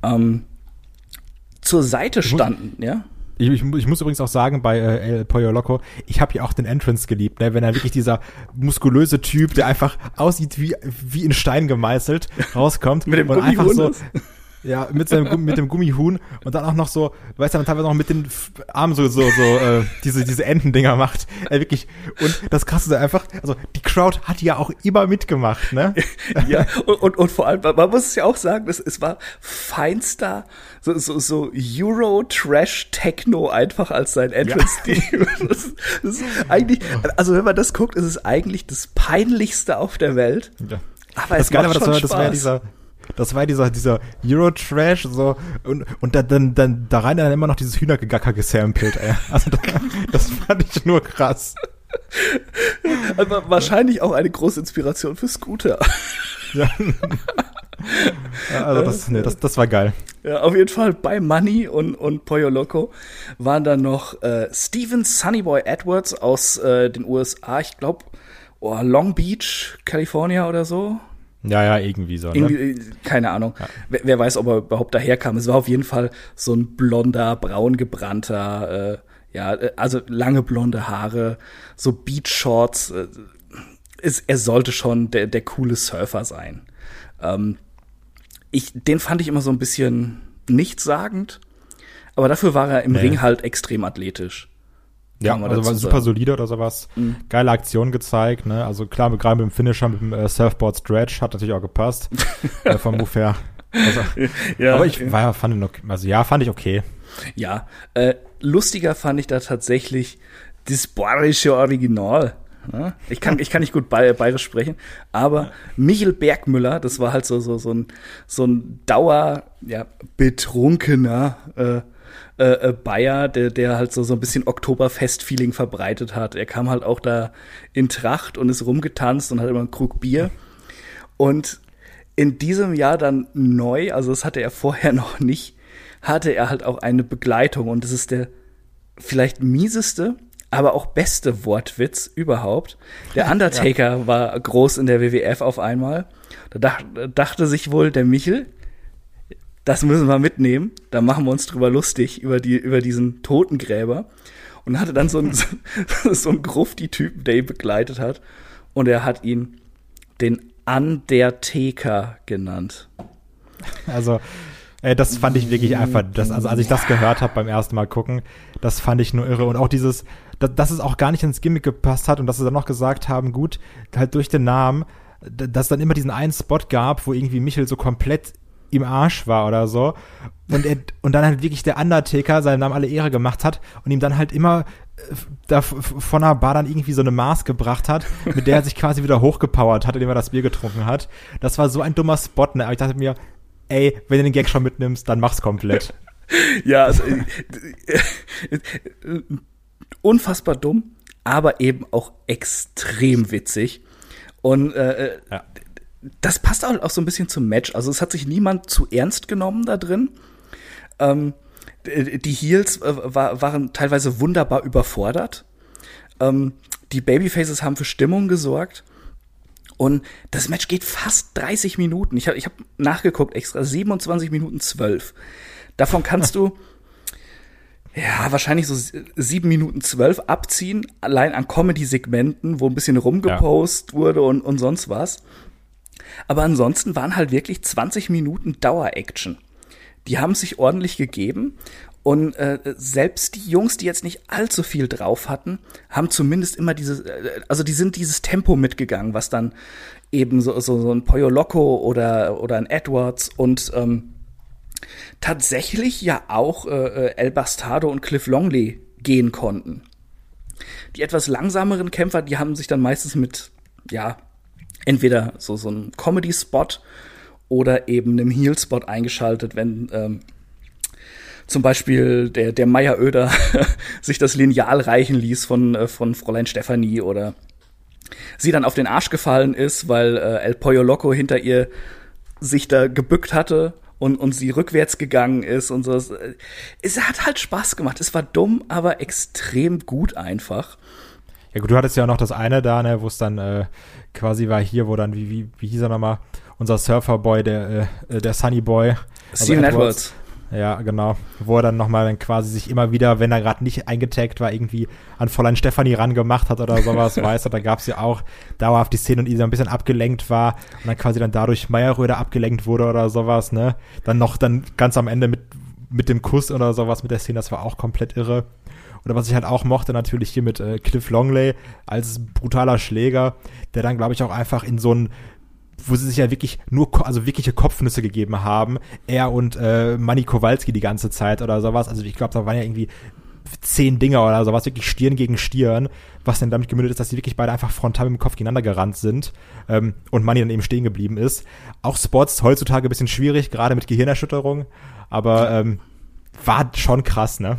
Ähm, zur Seite muss- standen, ja? Ich, ich, ich muss übrigens auch sagen, bei äh, El Pollo Loco, ich habe ja auch den Entrance geliebt, ne? wenn er wirklich dieser muskulöse Typ, der einfach aussieht wie, wie in Stein gemeißelt, rauskommt Mit dem und einfach so, ja, mit seinem mit dem Gummihuhn und dann auch noch so, weißt du, dann teilweise noch mit den Armen so so so äh, diese diese Entendinger macht. Äh, wirklich und das krasse ist einfach, also die Crowd hat ja auch immer mitgemacht, ne? ja, und, und, und vor allem, man muss es ja auch sagen, es, es war feinster, so, so, so Euro-Trash-Techno einfach als sein Entrance-Theme. Das, das ist eigentlich, also wenn man das guckt, ist es eigentlich das peinlichste auf der Welt. Ja. Aber das es Geile war, das war, das war ja dieser, das war dieser, dieser Euro-Trash, so, und, und da, dann, dann, da rein dann immer noch dieses Hühnergegacker gesampelt, ey. Also, das, das fand ich nur krass. Aber wahrscheinlich auch eine große Inspiration für Scooter. Ja, also, das, nee, das, das war geil. Ja, auf jeden Fall bei Money und, und Pollo Loco waren dann noch äh, Steven Sunnyboy Edwards aus äh, den USA, ich glaube, oh, Long Beach, California oder so. Ja, ja, irgendwie so, ne? Äh, keine Ahnung. Wer, wer weiß, ob er überhaupt daherkam. Es war auf jeden Fall so ein blonder, braun gebrannter, äh, ja, äh, also lange blonde Haare, so Beach-Shorts. Äh, ist, er sollte schon der, der coole Surfer sein. Ähm, ich, den fand ich immer so ein bisschen nichtssagend, aber dafür war er im Nee. Ring halt extrem athletisch. Ja, also war super sagen. solide oder sowas. Geile Aktion gezeigt, ne? Also klar, mit- gerade mit dem Finisher, mit dem äh, Surfboard Stretch hat natürlich auch gepasst. äh, vom Move her. Also, Ja, aber ich war, fand ihn okay. Also ja, fand ich okay. Ja, äh, lustiger fand ich da tatsächlich das bayerische Original. Ja, ich kann, ich kann nicht gut Bay bayerisch sprechen, aber Michel Bergmüller, das war halt so, so, so ein, so ein Dauer, ja, betrunkener, äh, äh, äh, Bayer, der, der halt so, so ein bisschen Oktoberfest-Feeling verbreitet hat. Er kam halt auch da in Tracht und ist rumgetanzt und hat immer einen Krug Bier. Und in diesem Jahr dann neu, also das hatte er vorher noch nicht, hatte er halt auch eine Begleitung und das ist der vielleicht mieseste, aber auch beste Wortwitz überhaupt. Der Undertaker war groß in der WWF auf einmal. Da dach, dachte sich wohl der Michel, das müssen wir mitnehmen, da machen wir uns drüber lustig über die über diesen Totengräber und hatte dann so einen so einen Grufti-Typen, der ihn begleitet hat und er hat ihn den Undertaker genannt. Also, ey, das fand ich wirklich einfach, das, also als ich das gehört habe beim ersten Mal gucken, das fand ich nur irre. Und auch dieses, dass, dass es auch gar nicht ins Gimmick gepasst hat und dass sie dann noch gesagt haben, gut, halt durch den Namen, dass es dann immer diesen einen Spot gab, wo irgendwie Michel so komplett im Arsch war oder so. Und, er, und dann halt wirklich der Undertaker seinen Namen alle Ehre gemacht hat und ihm dann halt immer äh, da von der Bar dann irgendwie so eine Maß gebracht hat, mit der er sich quasi wieder hochgepowert hat, indem er das Bier getrunken hat. Das war so ein dummer Spot, ne? Aber ich dachte mir, ey, wenn du den Gag schon mitnimmst, dann mach's komplett. ja, also, äh, äh, unfassbar dumm, aber eben auch extrem witzig. Und äh, ja das passt auch, auch so ein bisschen zum Match. Also es hat sich niemand zu ernst genommen da drin. Ähm, die Heels äh, war, waren teilweise wunderbar überfordert. Ähm, die Babyfaces haben für Stimmung gesorgt. Und das Match geht fast 30 Minuten. Ich habe ich hab nachgeguckt, extra 27 Minuten 12. Davon kannst du ja wahrscheinlich so 7 Minuten 12 abziehen, allein an Comedy-Segmenten, wo ein bisschen rumgepost ja. wurde und, und sonst was. Aber ansonsten waren halt wirklich 20 Minuten Dauer-Action. Die haben sich ordentlich gegeben und äh, selbst die Jungs, die jetzt nicht allzu viel drauf hatten, haben zumindest immer dieses, äh, also die sind dieses Tempo mitgegangen, was dann eben so, so, so ein Pollo Loco oder, oder ein Edwards und ähm, tatsächlich ja auch äh, äh El Bastardo und Cliff Longley gehen konnten. Die etwas langsameren Kämpfer, die haben sich dann meistens mit, ja, entweder so, so ein Comedy-Spot oder eben einem Heel-Spot eingeschaltet, wenn ähm, zum Beispiel der, der Meier Öder sich das Lineal reichen ließ von, äh, von Fräulein Stefanie oder sie dann auf den Arsch gefallen ist, weil äh, El Pollo Loco hinter ihr sich da gebückt hatte und, und sie rückwärts gegangen ist und so. Es hat halt Spaß gemacht. Es war dumm, aber extrem gut einfach. Ja gut, du hattest ja auch noch das eine da, ne, wo es dann äh, quasi war hier, wo dann, wie, wie, wie hieß er nochmal, unser Surferboy, der, äh, der Sunny Boy. Also Steven Edwards. Edwards. Ja, genau. Wo er dann nochmal dann quasi sich immer wieder, wenn er gerade nicht eingetaggt war, irgendwie an Fräulein Stefanie rangemacht hat oder sowas, weißt du, da gab's ja auch dauerhaft die Szene und die so ein bisschen abgelenkt war und dann quasi dann dadurch Meyerröder abgelenkt wurde oder sowas, ne? Dann noch dann ganz am Ende mit, mit dem Kuss oder sowas mit der Szene, das war auch komplett irre. Oder was ich halt auch mochte, natürlich hier mit äh, Cliff Longley als brutaler Schläger, der dann, glaube ich, auch einfach in so ein wo sie sich ja wirklich nur, also wirkliche Kopfnüsse gegeben haben, er und äh, Manny Kowalski die ganze Zeit oder sowas. Also ich glaube, da waren ja irgendwie zehn Dinger oder sowas, wirklich Stirn gegen Stirn, was dann damit gemündet ist, dass sie wirklich beide einfach frontal mit dem Kopf gegeneinander gerannt sind ähm, und Manny dann eben stehen geblieben ist. Auch Spots heutzutage ein bisschen schwierig, gerade mit Gehirnerschütterung, aber ähm, war schon krass, ne?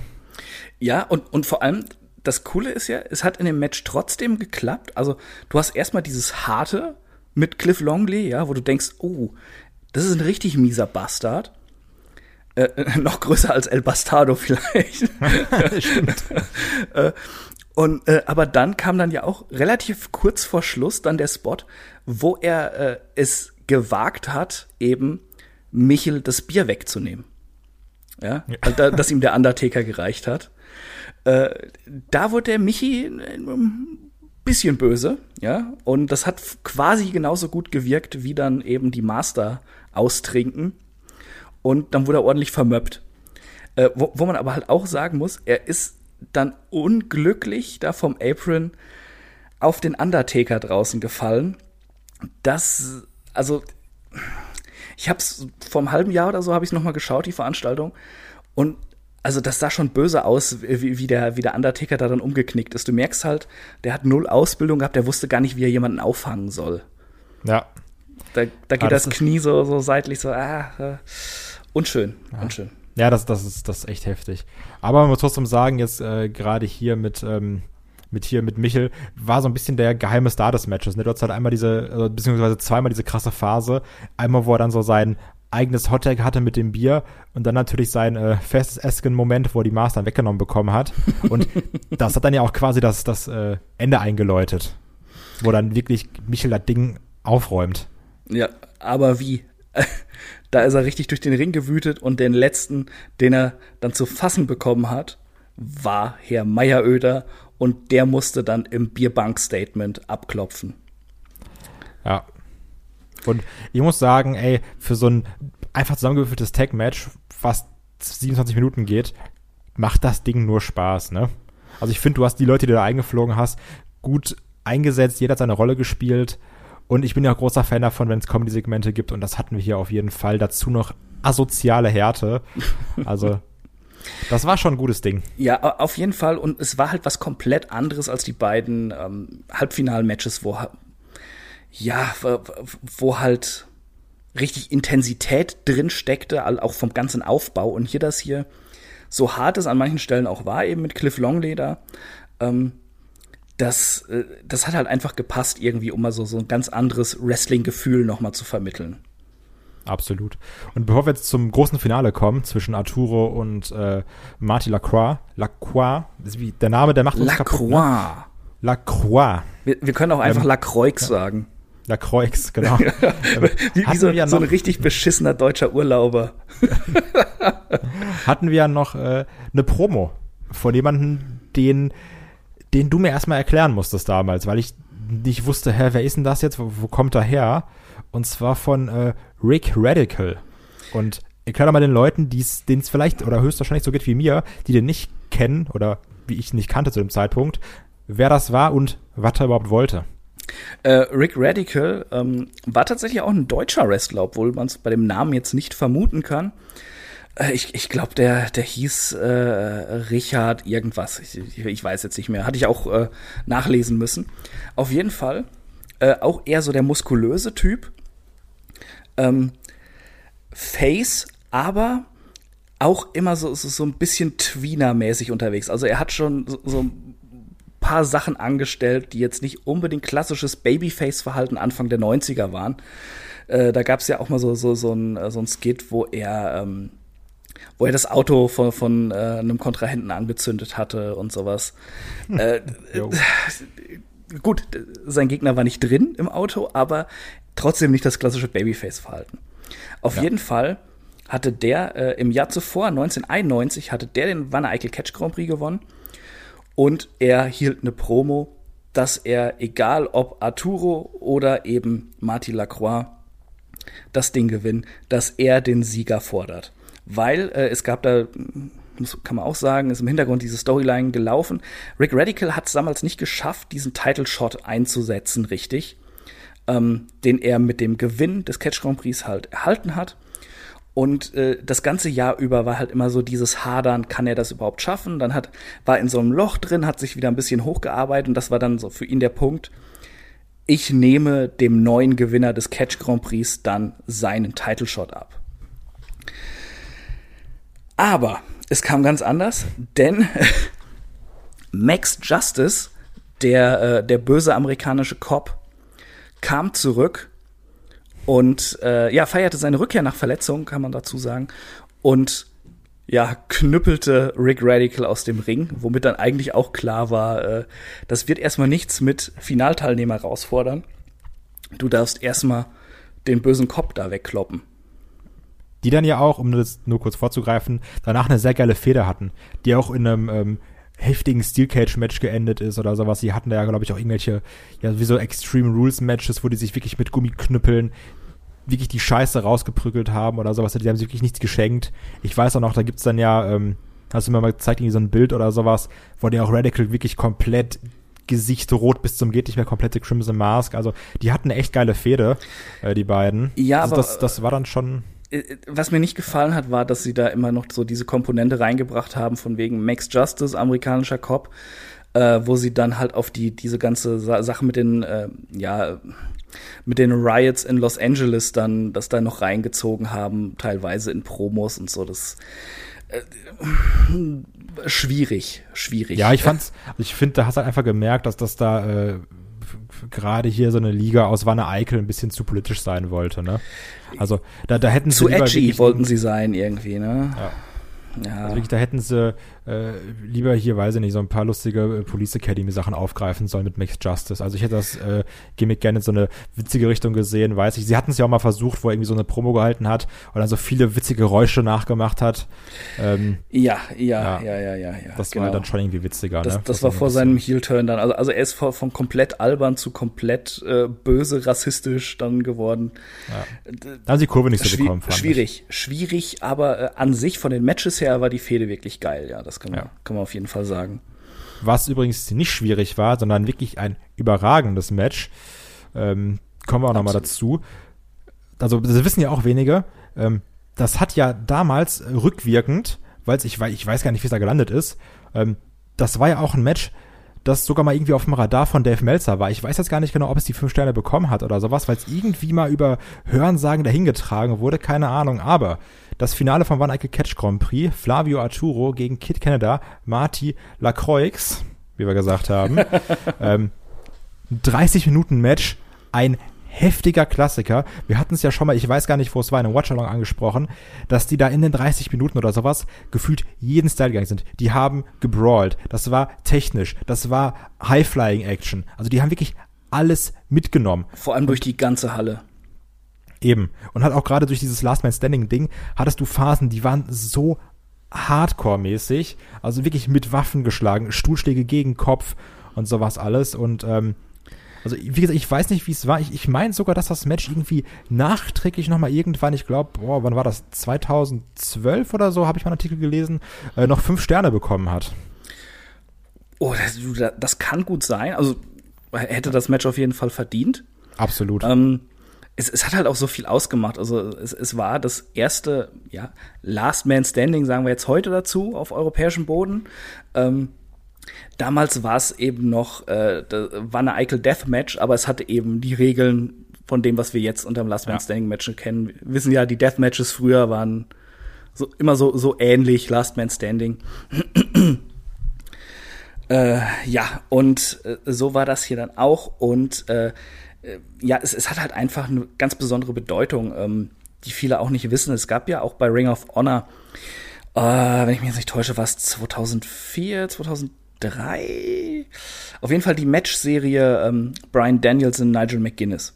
Ja, und, und vor allem, das Coole ist ja, es hat in dem Match trotzdem geklappt. Also, du hast erstmal dieses harte mit Cliff Longley, ja, wo du denkst, oh, das ist ein richtig mieser Bastard. Äh, noch größer als El Bastardo vielleicht. Stimmt. äh, und äh, aber dann kam dann ja auch relativ kurz vor Schluss dann der Spot, wo er äh, es gewagt hat, eben Michel das Bier wegzunehmen. Ja, ja. dass ihm der Undertaker gereicht hat. Äh, da wurde der Michi ein bisschen böse, ja, und das hat quasi genauso gut gewirkt, wie dann eben die Master austrinken. Und dann wurde er ordentlich vermöppt. Äh, wo, wo man aber halt auch sagen muss, er ist dann unglücklich da vom Apron auf den Undertaker draußen gefallen. Das, also, ich hab's vor einem halben Jahr oder so habe ich noch mal geschaut, die Veranstaltung. Und also das sah schon böse aus, wie, wie, der, wie der Undertaker da dann umgeknickt ist. Du merkst halt, der hat null Ausbildung gehabt, der wusste gar nicht, wie er jemanden auffangen soll. Ja. Da, da geht ah, das, das Knie so, so seitlich so, ah, äh, unschön, ja. unschön. Ja, das, das, ist, das ist echt heftig. Aber man muss trotzdem sagen, jetzt äh, gerade hier mit, ähm, mit hier mit Michel, war so ein bisschen der geheime Star des Matches. Ne? Du hast halt einmal diese, also, beziehungsweise zweimal diese krasse Phase. Einmal, wo er dann so sein eigenes Hottag hatte mit dem Bier und dann natürlich sein äh, festes Esken-Moment, wo er die Maß dann weggenommen bekommen hat. Und das hat dann ja auch quasi das, das äh, Ende eingeläutet, wo dann wirklich Michel das Ding aufräumt. Ja, aber wie? da ist er richtig durch den Ring gewütet und den letzten, den er dann zu fassen bekommen hat, war Herr Meyeröder und der musste dann im Bierbank-Statement abklopfen. Ja, und ich muss sagen, ey, für so ein einfach zusammengewürfeltes Tag-Match, was 27 Minuten geht, macht das Ding nur Spaß, ne? Also ich finde, du hast die Leute, die du da eingeflogen hast, gut eingesetzt, jeder hat seine Rolle gespielt. Und ich bin ja auch großer Fan davon, wenn es Comedy-Segmente gibt. Und das hatten wir hier auf jeden Fall. Dazu noch asoziale Härte. Also, das war schon ein gutes Ding. Ja, auf jeden Fall. Und es war halt was komplett anderes als die beiden ähm, Halbfinal-Matches, wo, ja, wo halt richtig Intensität drin steckte, auch vom ganzen Aufbau. Und hier das hier, so hart es an manchen Stellen auch war, eben mit Cliff Longleder, ähm, das, äh, das hat halt einfach gepasst, irgendwie, um mal so, so ein ganz anderes Wrestling-Gefühl nochmal zu vermitteln. Absolut. Und bevor wir jetzt zum großen Finale kommen, zwischen Arturo und äh, Marty Lacroix, Lacroix, der Name, der macht uns Lacroix. kaputt. Ne? Lacroix. Wir, wir können auch einfach ähm, Lacroix ja. Sagen. Lacroix, genau. wie, wie so, ja so, ein richtig beschissener deutscher Urlauber. hatten wir ja noch äh, eine Promo von jemandem, den den du mir erstmal erklären musstest damals, weil ich nicht wusste, hä, wer ist denn das jetzt? Wo, wo kommt er her? Und zwar von äh, Rick Radical. Und erklär doch mal den Leuten, denen es vielleicht oder höchstwahrscheinlich so geht wie mir, die den nicht kennen oder wie ich ihn nicht kannte zu dem Zeitpunkt, wer das war und was er überhaupt wollte. Äh, Rick Radical ähm, war tatsächlich auch ein deutscher Wrestler, obwohl man es bei dem Namen jetzt nicht vermuten kann. Äh, ich, ich glaube, der, der hieß äh, Richard irgendwas. Ich, ich, weiß jetzt nicht mehr. Hatte ich auch äh, nachlesen müssen. Auf jeden Fall äh, auch eher so der muskulöse Typ. Ähm, Face, aber auch immer so, so, so ein bisschen Tweener-mäßig unterwegs. Also er hat schon so, so paar Sachen angestellt, die jetzt nicht unbedingt klassisches Babyface-Verhalten Anfang der 90er waren. Äh, da gab es ja auch mal so, so, so, ein, so ein Skit, wo er ähm, wo er das Auto von, von äh, einem Kontrahenten angezündet hatte und sowas. Hm. Äh, gut, sein Gegner war nicht drin im Auto, aber trotzdem nicht das klassische Babyface-Verhalten. Auf ja. jeden Fall hatte der äh, im Jahr zuvor, 1991, hatte der den Wanne Eickel Catch Grand Prix gewonnen und er hielt eine Promo, dass er, egal ob Arturo oder eben Marty Lacroix, das Ding gewinnen, dass er den Sieger fordert weil äh, es gab da kann man auch sagen, ist im Hintergrund diese Storyline gelaufen. Rick Radical hat es damals nicht geschafft, diesen Title Shot einzusetzen, richtig, ähm, den er mit dem Gewinn des Catch Grand Prix halt erhalten hat. Und äh, das ganze Jahr über war halt immer so dieses Hadern, kann er das überhaupt schaffen? Dann hat, war in so einem Loch drin, hat sich wieder ein bisschen hochgearbeitet und das war dann so für ihn der Punkt. Ich nehme dem neuen Gewinner des Catch Grand Prix dann seinen Title Shot ab. Aber es kam ganz anders, denn Max Justice, der, äh, der böse amerikanische Cop, kam zurück und äh, ja, feierte seine Rückkehr nach Verletzung, kann man dazu sagen. Und ja, knüppelte Rick Radical aus dem Ring, womit dann eigentlich auch klar war, äh, das wird erstmal nichts mit Finalteilnehmer herausfordern. Du darfst erstmal den bösen Cop da wegkloppen die dann ja auch, um das nur kurz vorzugreifen, danach eine sehr geile Feder hatten, die auch in einem ähm, heftigen Steel Cage Match geendet ist oder sowas. Die hatten da ja, glaube ich, auch irgendwelche, ja, wie so Extreme Rules Matches, wo die sich wirklich mit Gummiknüppeln wirklich die Scheiße rausgeprügelt haben oder sowas. Die haben sich wirklich nichts geschenkt. Ich weiß auch noch, da gibt's dann ja, ähm, hast du mir mal gezeigt, irgendwie so ein Bild oder sowas, wo die auch Radical wirklich komplett Gesicht rot bis zum geht nicht mehr komplette Crimson Mask. Also die hatten eine echt geile Fehde, äh, die beiden. Ja, also aber das, das war dann schon äh, was mir nicht gefallen hat, war, dass sie da immer noch so diese Komponente reingebracht haben, von wegen Max Justice, amerikanischer Cop, äh, wo sie dann halt auf die, diese ganze Sa Sache mit den, äh, ja, mit den Riots in Los Angeles dann, das da noch reingezogen haben, teilweise in Promos und so, das, äh, schwierig, schwierig. Ja, ich fand's, ich finde, da hast du halt einfach gemerkt, dass das da, äh, gerade hier so eine Liga aus Wanne Eickel ein bisschen zu politisch sein wollte, ne? Also da, da hätten sie zu edgy wollten sie sein irgendwie, ne? Ja. Ja. Also wirklich, da hätten sie äh, lieber hier, weiß ich nicht, so ein paar lustige äh, Police Academy-Sachen aufgreifen sollen mit Mixed Justice. Also ich hätte das äh, Gimmick gerne in so eine witzige Richtung gesehen, weiß ich. Sie hatten es ja auch mal versucht, wo er irgendwie so eine Promo gehalten hat und dann so viele witzige Geräusche nachgemacht hat. Ähm, ja, ja, ja, ja, ja, ja. Das genau. war dann schon irgendwie witziger. Das, ne? das war vor seinem Heel-Turn dann. Also, also er ist von, von komplett albern zu komplett äh, böse, rassistisch dann geworden. Ja. Da haben sie Kurve nicht so Schwi bekommen. Schwierig, ich. schwierig, aber äh, an sich von den Matches her war die Fehde wirklich geil. Ja, das kann man, ja. kann man auf jeden Fall sagen. Was übrigens nicht schwierig war, sondern wirklich ein überragendes Match. Ähm, kommen wir auch nochmal dazu. Also, das wissen ja auch wenige. Ähm, das hat ja damals rückwirkend, weil ich, ich weiß gar nicht, wie es da gelandet ist, ähm, das war ja auch ein Match, das sogar mal irgendwie auf dem Radar von Dave Meltzer war. Ich weiß jetzt gar nicht genau, ob es die fünf Sterne bekommen hat oder sowas, weil es irgendwie mal über Hörensagen dahingetragen wurde, keine Ahnung. Aber das Finale vom One Ike Catch Grand Prix, Flavio Arturo gegen Kid Canada, Marty Lacroix, wie wir gesagt haben, ähm, 30 Minuten Match, ein heftiger Klassiker. Wir hatten es ja schon mal, ich weiß gar nicht, wo es war, in einem Watchalong angesprochen, dass die da in den 30 Minuten oder sowas gefühlt jeden Style gegangen sind. Die haben gebrawlt. Das war technisch. Das war High-Flying-Action. Also die haben wirklich alles mitgenommen. Vor allem durch die ganze Halle. Eben. Und hat auch gerade durch dieses Last Man Standing Ding, hattest du Phasen, die waren so Hardcore-mäßig. Also wirklich mit Waffen geschlagen, Stuhlschläge gegen Kopf und sowas alles. Und ähm, also, wie gesagt, ich weiß nicht, wie es war. Ich, ich meine sogar, dass das Match irgendwie nachträglich nochmal irgendwann, ich glaube, boah, wann war das? 2012 oder so, habe ich mal einen Artikel gelesen, äh, noch fünf Sterne bekommen hat. Oh, das, das kann gut sein. Also, hätte das Match auf jeden Fall verdient. Absolut. Ähm, es, es, hat halt auch so viel ausgemacht. Also es, es, war das erste, ja, Last Man Standing, sagen wir jetzt heute dazu, auf europäischem Boden. Ähm, Damals war es eben noch, äh, war eine Eichel Deathmatch, aber es hatte eben die Regeln von dem, was wir jetzt unter dem Last Man Standing Match kennen. Wir wissen ja, die Deathmatches früher waren so, immer so, so ähnlich, Last Man Standing. äh, ja, und äh, so war das hier dann auch. Und äh, äh, ja, es, es hat halt einfach eine ganz besondere Bedeutung, ähm, die viele auch nicht wissen. Es gab ja auch bei Ring of Honor, äh, wenn ich mich jetzt nicht täusche, war es 2004, 2003 drei. Auf jeden Fall die Match-Serie ähm, Brian Danielson, Nigel McGuinness.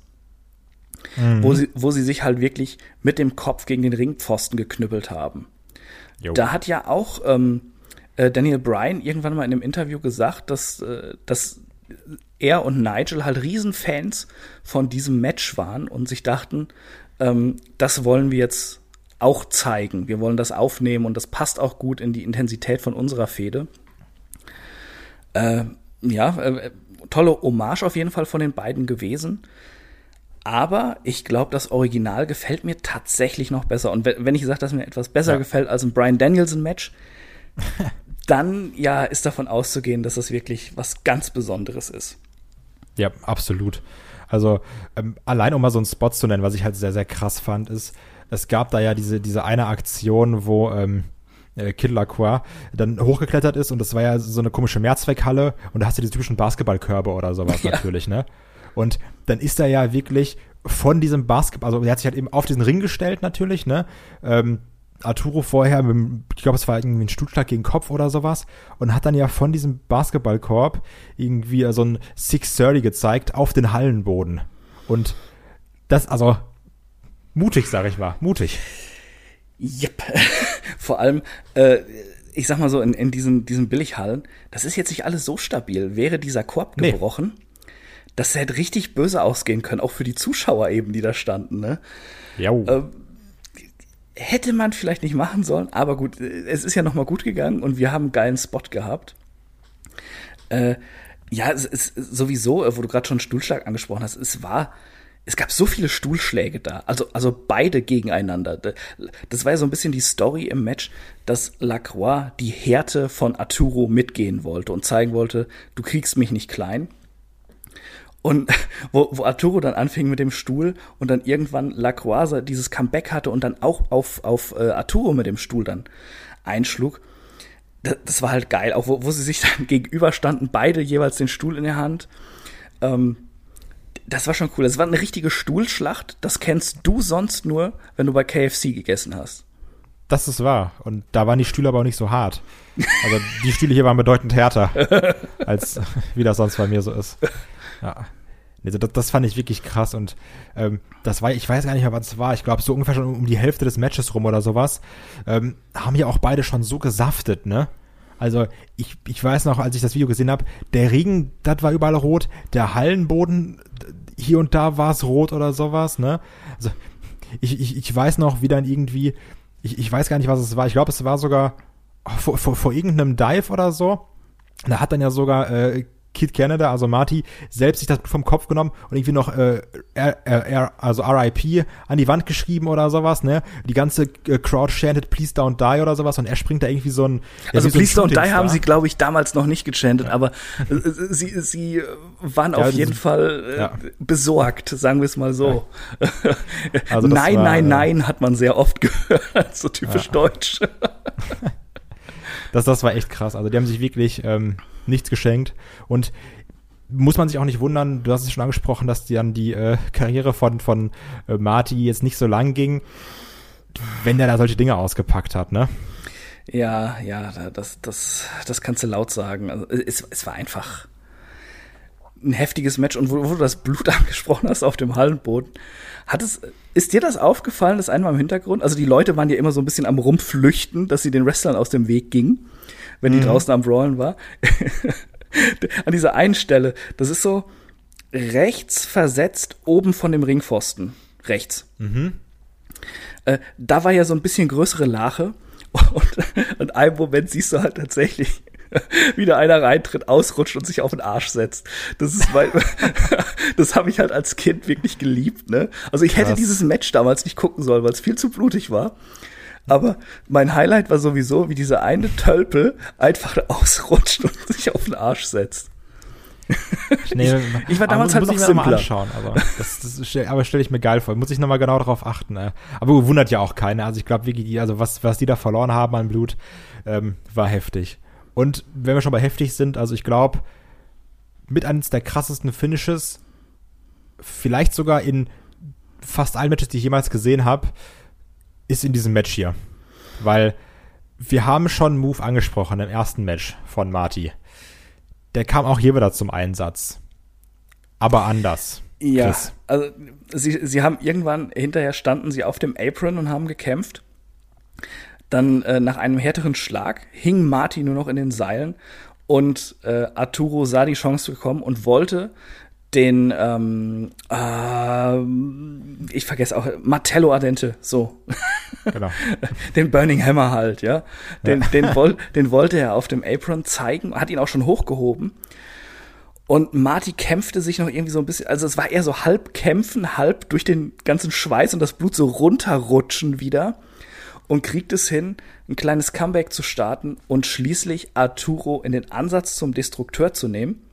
Mhm. Wo, sie, wo sie sich halt wirklich mit dem Kopf gegen den Ringpfosten geknüppelt haben. Jo. Da hat ja auch ähm, äh, Daniel Bryan irgendwann mal in einem Interview gesagt, dass, äh, dass er und Nigel halt Riesenfans von diesem Match waren und sich dachten, ähm, das wollen wir jetzt auch zeigen. Wir wollen das aufnehmen und das passt auch gut in die Intensität von unserer Fehde. Äh, ja, äh, tolle Hommage auf jeden Fall von den beiden gewesen. Aber ich glaube, das Original gefällt mir tatsächlich noch besser. Und wenn ich sage, dass mir etwas besser ja. gefällt als ein Brian Danielson-Match, dann ja ist davon auszugehen, dass das wirklich was ganz Besonderes ist. Ja, absolut. Also ähm, allein um mal so einen Spot zu nennen, was ich halt sehr, sehr krass fand, ist, es gab da ja diese, diese eine Aktion, wo ähm, äh, Kid Lacroix dann hochgeklettert ist und das war ja so eine komische Mehrzweckhalle und da hast du diese typischen Basketballkörbe oder sowas ja. natürlich, ne? Und dann ist er ja wirklich von diesem Basketball, also er hat sich halt eben auf diesen Ring gestellt natürlich, ne? Ähm, Arturo vorher, mit, ich glaube, es war irgendwie ein Stuhlschlag gegen Kopf oder sowas und hat dann ja von diesem Basketballkorb irgendwie so ein 630 gezeigt auf den Hallenboden. Und das, also mutig, sag ich mal, mutig. Yep. Vor allem, äh, ich sag mal so, in, in diesen, diesen Billighallen, das ist jetzt nicht alles so stabil. Wäre dieser Korb nee. gebrochen, das hätte richtig böse ausgehen können, auch für die Zuschauer eben, die da standen, ne? Ja. Ähm, hätte man vielleicht nicht machen sollen, aber gut, es ist ja noch mal gut gegangen und wir haben einen geilen Spot gehabt. Äh, ja, es ist sowieso, wo du gerade schon Stuhlschlag angesprochen hast, es war es gab so viele Stuhlschläge da, also, also beide gegeneinander. Das war ja so ein bisschen die Story im Match, dass Lacroix die Härte von Arturo mitgehen wollte und zeigen wollte, du kriegst mich nicht klein. Und wo, wo Arturo dann anfing mit dem Stuhl und dann irgendwann Lacroix dieses Comeback hatte und dann auch auf, auf äh, Arturo mit dem Stuhl dann einschlug, das, das war halt geil. Auch wo, wo sie sich dann gegenüberstanden, beide jeweils den Stuhl in der Hand. Ähm, das war schon cool. Das war eine richtige Stuhlschlacht. Das kennst du sonst nur, wenn du bei KFC gegessen hast. Das ist wahr. Und da waren die Stühle aber auch nicht so hart. Also die Stühle hier waren bedeutend härter, als wie das sonst bei mir so ist. Ja. Also das, das fand ich wirklich krass und ähm, das war, ich weiß gar nicht mehr, was es war. Ich glaube, so ungefähr schon um die Hälfte des Matches rum oder sowas. Ähm, haben ja auch beide schon so gesaftet, ne? Also ich, ich weiß noch, als ich das Video gesehen habe, der Regen, das war überall rot, der Hallenboden, hier und da war es rot oder sowas, ne? Also ich, ich, ich weiß noch, wie dann irgendwie, ich, ich weiß gar nicht, was es war. Ich glaube, es war sogar vor, vor, vor irgendeinem Dive oder so. Da hat dann ja sogar äh, Kid Canada, also Marty, selbst sich das vom Kopf genommen und irgendwie noch äh, R, R, R, also RIP an die Wand geschrieben oder sowas, ne? Die ganze äh, Crowd chanted Please Don't Die oder sowas und er springt da irgendwie so ein ja, Also Please so Don't Die haben sie, glaube ich, damals noch nicht gechantet, ja. aber äh, sie, sie waren ja, auf jeden Fall äh, ja. besorgt, sagen wir es mal so. Also nein, war, nein, nein hat man sehr oft gehört, so typisch deutsch. das, das war echt krass. Also die haben sich wirklich ähm, nichts geschenkt. Und muss man sich auch nicht wundern, du hast es schon angesprochen, dass dann die äh, Karriere von, von äh, Marty jetzt nicht so lang ging, wenn der da solche Dinge ausgepackt hat, ne? Ja, ja, das, das, das kannst du laut sagen. Also, es, es war einfach ein heftiges Match und wo, wo, du das Blut angesprochen hast auf dem Hallenboden, hat es, ist dir das aufgefallen, das einmal im Hintergrund? Also die Leute waren ja immer so ein bisschen am Rumflüchten, dass sie den Wrestlern aus dem Weg gingen wenn die mhm. draußen am Brawlen war. An dieser einen Stelle, das ist so rechts versetzt oben von dem Ringpfosten. Rechts. Mhm. Äh, da war ja so ein bisschen größere Lache. Und in einem Moment siehst du halt tatsächlich, wie da einer reintritt, ausrutscht und sich auf den Arsch setzt. Das ist mein, das habe ich halt als Kind wirklich geliebt, ne? Also ich hätte Krass. dieses Match damals nicht gucken sollen, weil es viel zu blutig war. Aber mein Highlight war sowieso, wie dieser eine Tölpel einfach ausrutscht und sich auf den Arsch setzt. Nee, ich, ich, war damals halt noch simpler. Mal anschauen, aber das, das aber stelle ich mir geil vor. Muss ich nochmal genau darauf achten. Äh. Aber wundert ja auch keiner. Also ich glaube also was, was die da verloren haben an Blut, ähm, war heftig. Und wenn wir schon bei heftig sind, also ich glaube, mit eines der krassesten Finishes, vielleicht sogar in fast allen Matches, die ich jemals gesehen habe, ist in diesem Match hier. Weil wir haben schon einen Move angesprochen im ersten Match von Marty. Der kam auch hier wieder zum Einsatz. Aber anders. Ja, Chris. also sie, sie haben irgendwann, hinterher standen sie auf dem Apron und haben gekämpft. Dann äh, nach einem härteren Schlag hing Marty nur noch in den Seilen und äh, Arturo sah die Chance bekommen und wollte den, ähm, äh, ich vergesse auch, Martello Ardente, so. Genau. den Burning Hammer halt, ja. Den, ja. Den, woll, den wollte er auf dem Apron zeigen, hat ihn auch schon hochgehoben. Und Marty kämpfte sich noch irgendwie so ein bisschen, also es war eher so halb kämpfen, halb durch den ganzen Schweiß und das Blut so runterrutschen wieder und kriegt es hin, ein kleines Comeback zu starten und schließlich Arturo in den Ansatz zum Destrukteur zu nehmen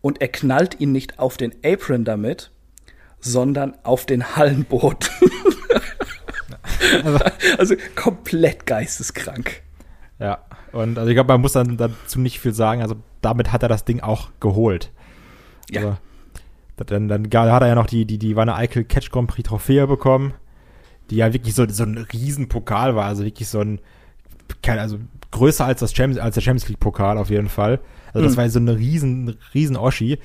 und er knallt ihn nicht auf den Apron damit, sondern auf den Hallenboden. also, also komplett geisteskrank. Ja, und also ich glaube, man muss dann dazu nicht viel sagen. Also damit hat er das Ding auch geholt. Ja. Also, dann, dann hat er ja noch die, die, die Wanne Eichel Catch Grand Prix Trophäe bekommen, die ja wirklich so, so ein Riesenpokal war, also wirklich so ein, also größer als das Champions, als der Champions League Pokal auf jeden Fall. Also das mhm. war so eine riesen, riesen Oschi.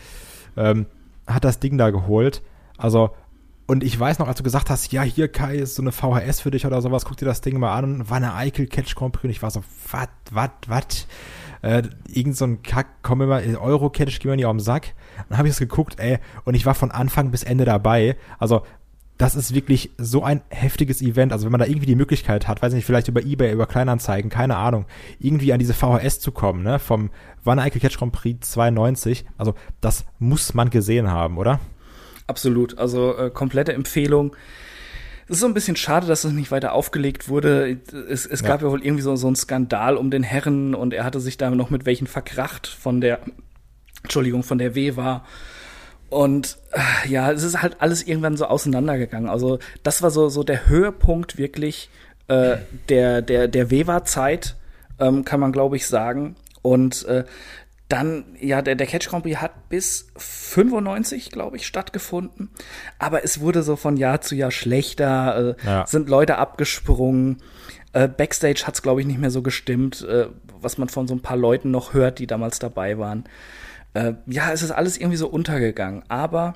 Ähm, hat das Ding da geholt. Also, und ich weiß noch, als du gesagt hast, ja, hier Kai ist so eine VHS für dich oder sowas, guck dir das Ding mal an. War eine Eichel Catch Grand Prix und ich war so, wat, wat, wat? Äh, irgend so ein Kack, komm immer, Euro Catch, geh mir nicht auf den Sack. Dann habe ich es geguckt, ey, und ich war von Anfang bis Ende dabei. Also, das ist wirklich so ein heftiges Event. Also wenn man da irgendwie die Möglichkeit hat, weiß nicht, vielleicht über Ebay, über Kleinanzeigen, keine Ahnung, irgendwie an diese VHS zu kommen, ne, vom Wanne Eickel Catch Grand Prix 92. Also das muss man gesehen haben, oder? Absolut. Also äh, komplette Empfehlung. Es ist so ein bisschen schade, dass es nicht weiter aufgelegt wurde. Es, es gab ja. ja wohl irgendwie so, so einen Skandal um den Herren und er hatte sich da noch mit welchen verkracht von der, Entschuldigung, von der W war. Und äh, ja, es ist halt alles irgendwann so auseinandergegangen. Also das war so so der Höhepunkt wirklich äh, der der der Wewa-Zeit, ähm, kann man glaube ich sagen. Und äh, dann, ja, der, der Catch Grand Prix hat bis 95, glaube ich, stattgefunden. Aber es wurde so von Jahr zu Jahr schlechter, äh, ja. sind Leute abgesprungen. Äh, Backstage hat's glaube ich, nicht mehr so gestimmt, äh, was man von so ein paar Leuten noch hört, die damals dabei waren. Äh, ja, es ist alles irgendwie so untergegangen. Aber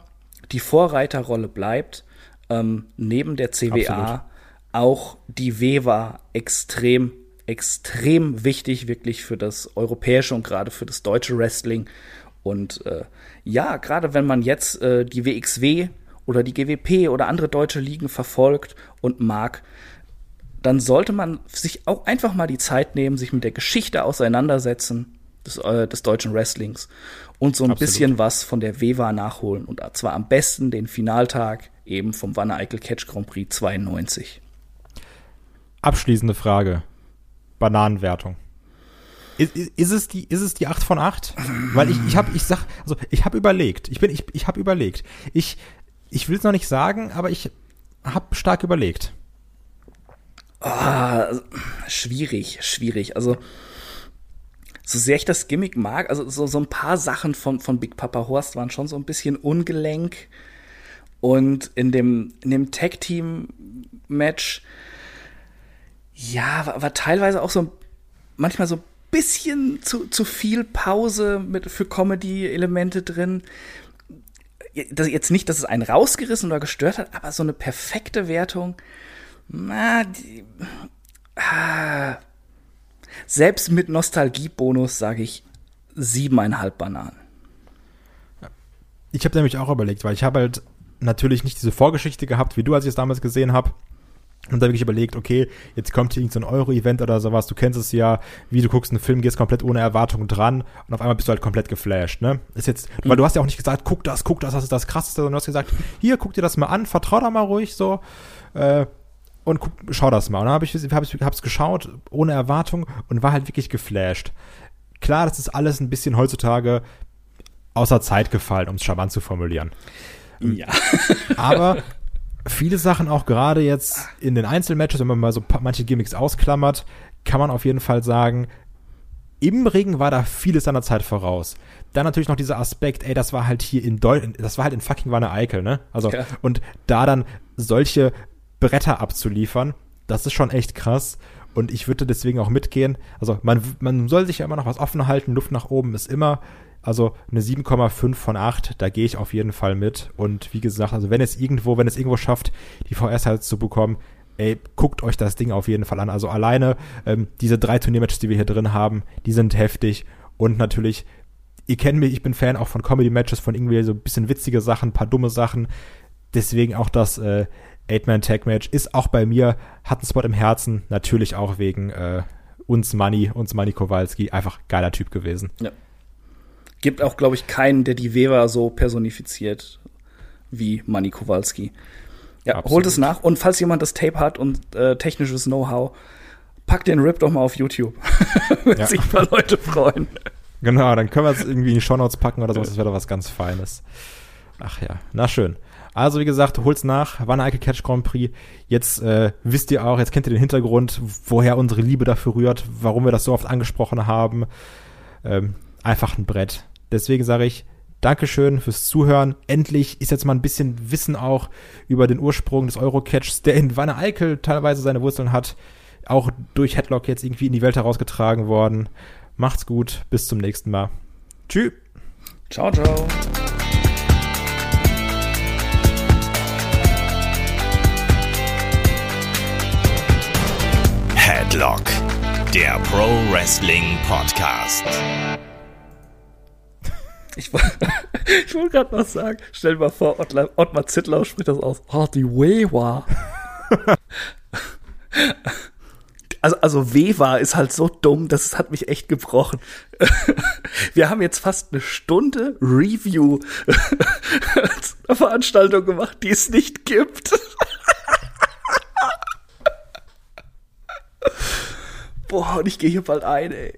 die Vorreiterrolle bleibt. Ähm, neben der CWA Absolut. auch die WEWA extrem, extrem wichtig, wirklich für das europäische und gerade für das deutsche Wrestling. Und äh, ja, gerade wenn man jetzt äh, die WXW oder die GWP oder andere deutsche Ligen verfolgt und mag, dann sollte man sich auch einfach mal die Zeit nehmen, sich mit der Geschichte auseinandersetzen des, äh, des deutschen Wrestlings und so ein Absolut. bisschen was von der WEWA nachholen. Und zwar am besten den Finaltag eben vom Wanne Eickel Catch Grand Prix 92. Abschließende Frage. Bananenwertung. Ist, ist, ist, es die, ist es die 8 von 8? Weil ich, ich habe, ich sag, also ich habe überlegt. Ich bin, ich, ich habe überlegt. Ich, ich will es noch nicht sagen, aber ich habe stark überlegt. Ah, schwierig, schwierig. Also, so sehr ich das Gimmick mag, also so, so ein paar Sachen von, von Big Papa Horst waren schon so ein bisschen ungelenk. Und in dem, in dem Tag-Team-Match, ja, war, war teilweise auch so manchmal so ein bisschen zu, zu viel Pause mit, für Comedy-Elemente drin. Das, jetzt nicht, dass es einen rausgerissen oder gestört hat, aber so eine perfekte Wertung. Na, die, ah, selbst mit Nostalgiebonus sage ich siebeneinhalb Bananen. Ich habe nämlich auch überlegt, weil ich habe halt natürlich nicht diese Vorgeschichte gehabt, wie du, als ich es damals gesehen habe. Und da wirklich überlegt, okay, jetzt kommt hier irgendein so Euro-Event oder sowas, du kennst es ja, wie du guckst einen Film, gehst komplett ohne Erwartung dran und auf einmal bist du halt komplett geflasht, ne? Ist jetzt, weil du hast ja auch nicht gesagt, guck das, guck das, das ist das Krasseste, sondern du hast gesagt, hier, guck dir das mal an, vertrau da mal ruhig so, äh, und guck, schau das mal. Und dann habe ich hab ich, hab's geschaut, ohne Erwartung und war halt wirklich geflasht. Klar, das ist alles ein bisschen heutzutage außer Zeit gefallen, um es charmant zu formulieren. Ja. Aber viele Sachen auch gerade jetzt in den Einzelmatches, wenn man mal so manche Gimmicks ausklammert, kann man auf jeden Fall sagen, im Ring war da vieles seiner Zeit voraus. Dann natürlich noch dieser Aspekt, ey, das war halt hier in Deu das war halt in fucking Wanne Eickel, ne? Also, Ja. und da dann solche Bretter abzuliefern, das ist schon echt krass. Und ich würde deswegen auch mitgehen. Also, man, man soll sich ja immer noch was offen halten. Luft nach oben ist immer. Also eine 7,5 von 8, da gehe ich auf jeden Fall mit. Und wie gesagt, also wenn es irgendwo, wenn es irgendwo schafft, die VS halt zu bekommen, ey, guckt euch das Ding auf jeden Fall an. Also alleine ähm, diese drei Turniermatches, die wir hier drin haben, die sind heftig. Und natürlich, ihr kennt mich, ich bin Fan auch von Comedy-Matches, von irgendwie so ein bisschen witzige Sachen, ein paar dumme Sachen. Deswegen auch das äh, Eight-Man-Tag-Match ist auch bei mir, hat einen Spot im Herzen, natürlich auch wegen äh, uns Money, uns Money Kowalski, einfach geiler Typ gewesen. ja. Gibt auch, glaube ich, keinen, der die Weber so personifiziert wie Manny Kowalski. Ja, Absolut. holt es nach. Und falls jemand das Tape hat und äh, technisches Know-how, packt den Rip doch mal auf YouTube. Wird Ja. sich ein paar Leute freuen. Genau, dann können wir es irgendwie in die Shownotes packen oder sowas, das wäre doch was ganz Feines. Ach ja, na schön. Also wie gesagt, holt's nach, Wanne Eickel Catch Grand Prix. Jetzt äh, wisst ihr auch, jetzt kennt ihr den Hintergrund, woher unsere Liebe dafür rührt, warum wir das so oft angesprochen haben. Ähm, einfach ein Brett. Deswegen sage ich, Dankeschön fürs Zuhören. Endlich ist jetzt mal ein bisschen Wissen auch über den Ursprung des Eurocatchs, der in Wanne Eickel teilweise seine Wurzeln hat, auch durch Headlock jetzt irgendwie in die Welt herausgetragen worden. Macht's gut, bis zum nächsten Mal. Tschüss. Ciao, ciao. Headlock, der Pro Wrestling Podcast. Ich, ich wollte gerade was sagen. Stell dir mal vor, Ottmar, Ottmar Zittlau spricht das aus. Oh, die Wewa. Also, also Wewa ist halt so dumm, das hat mich echt gebrochen. Wir haben jetzt fast eine Stunde Review einer Veranstaltung gemacht, die es nicht gibt. Boah, und ich gehe hier bald ein, ey.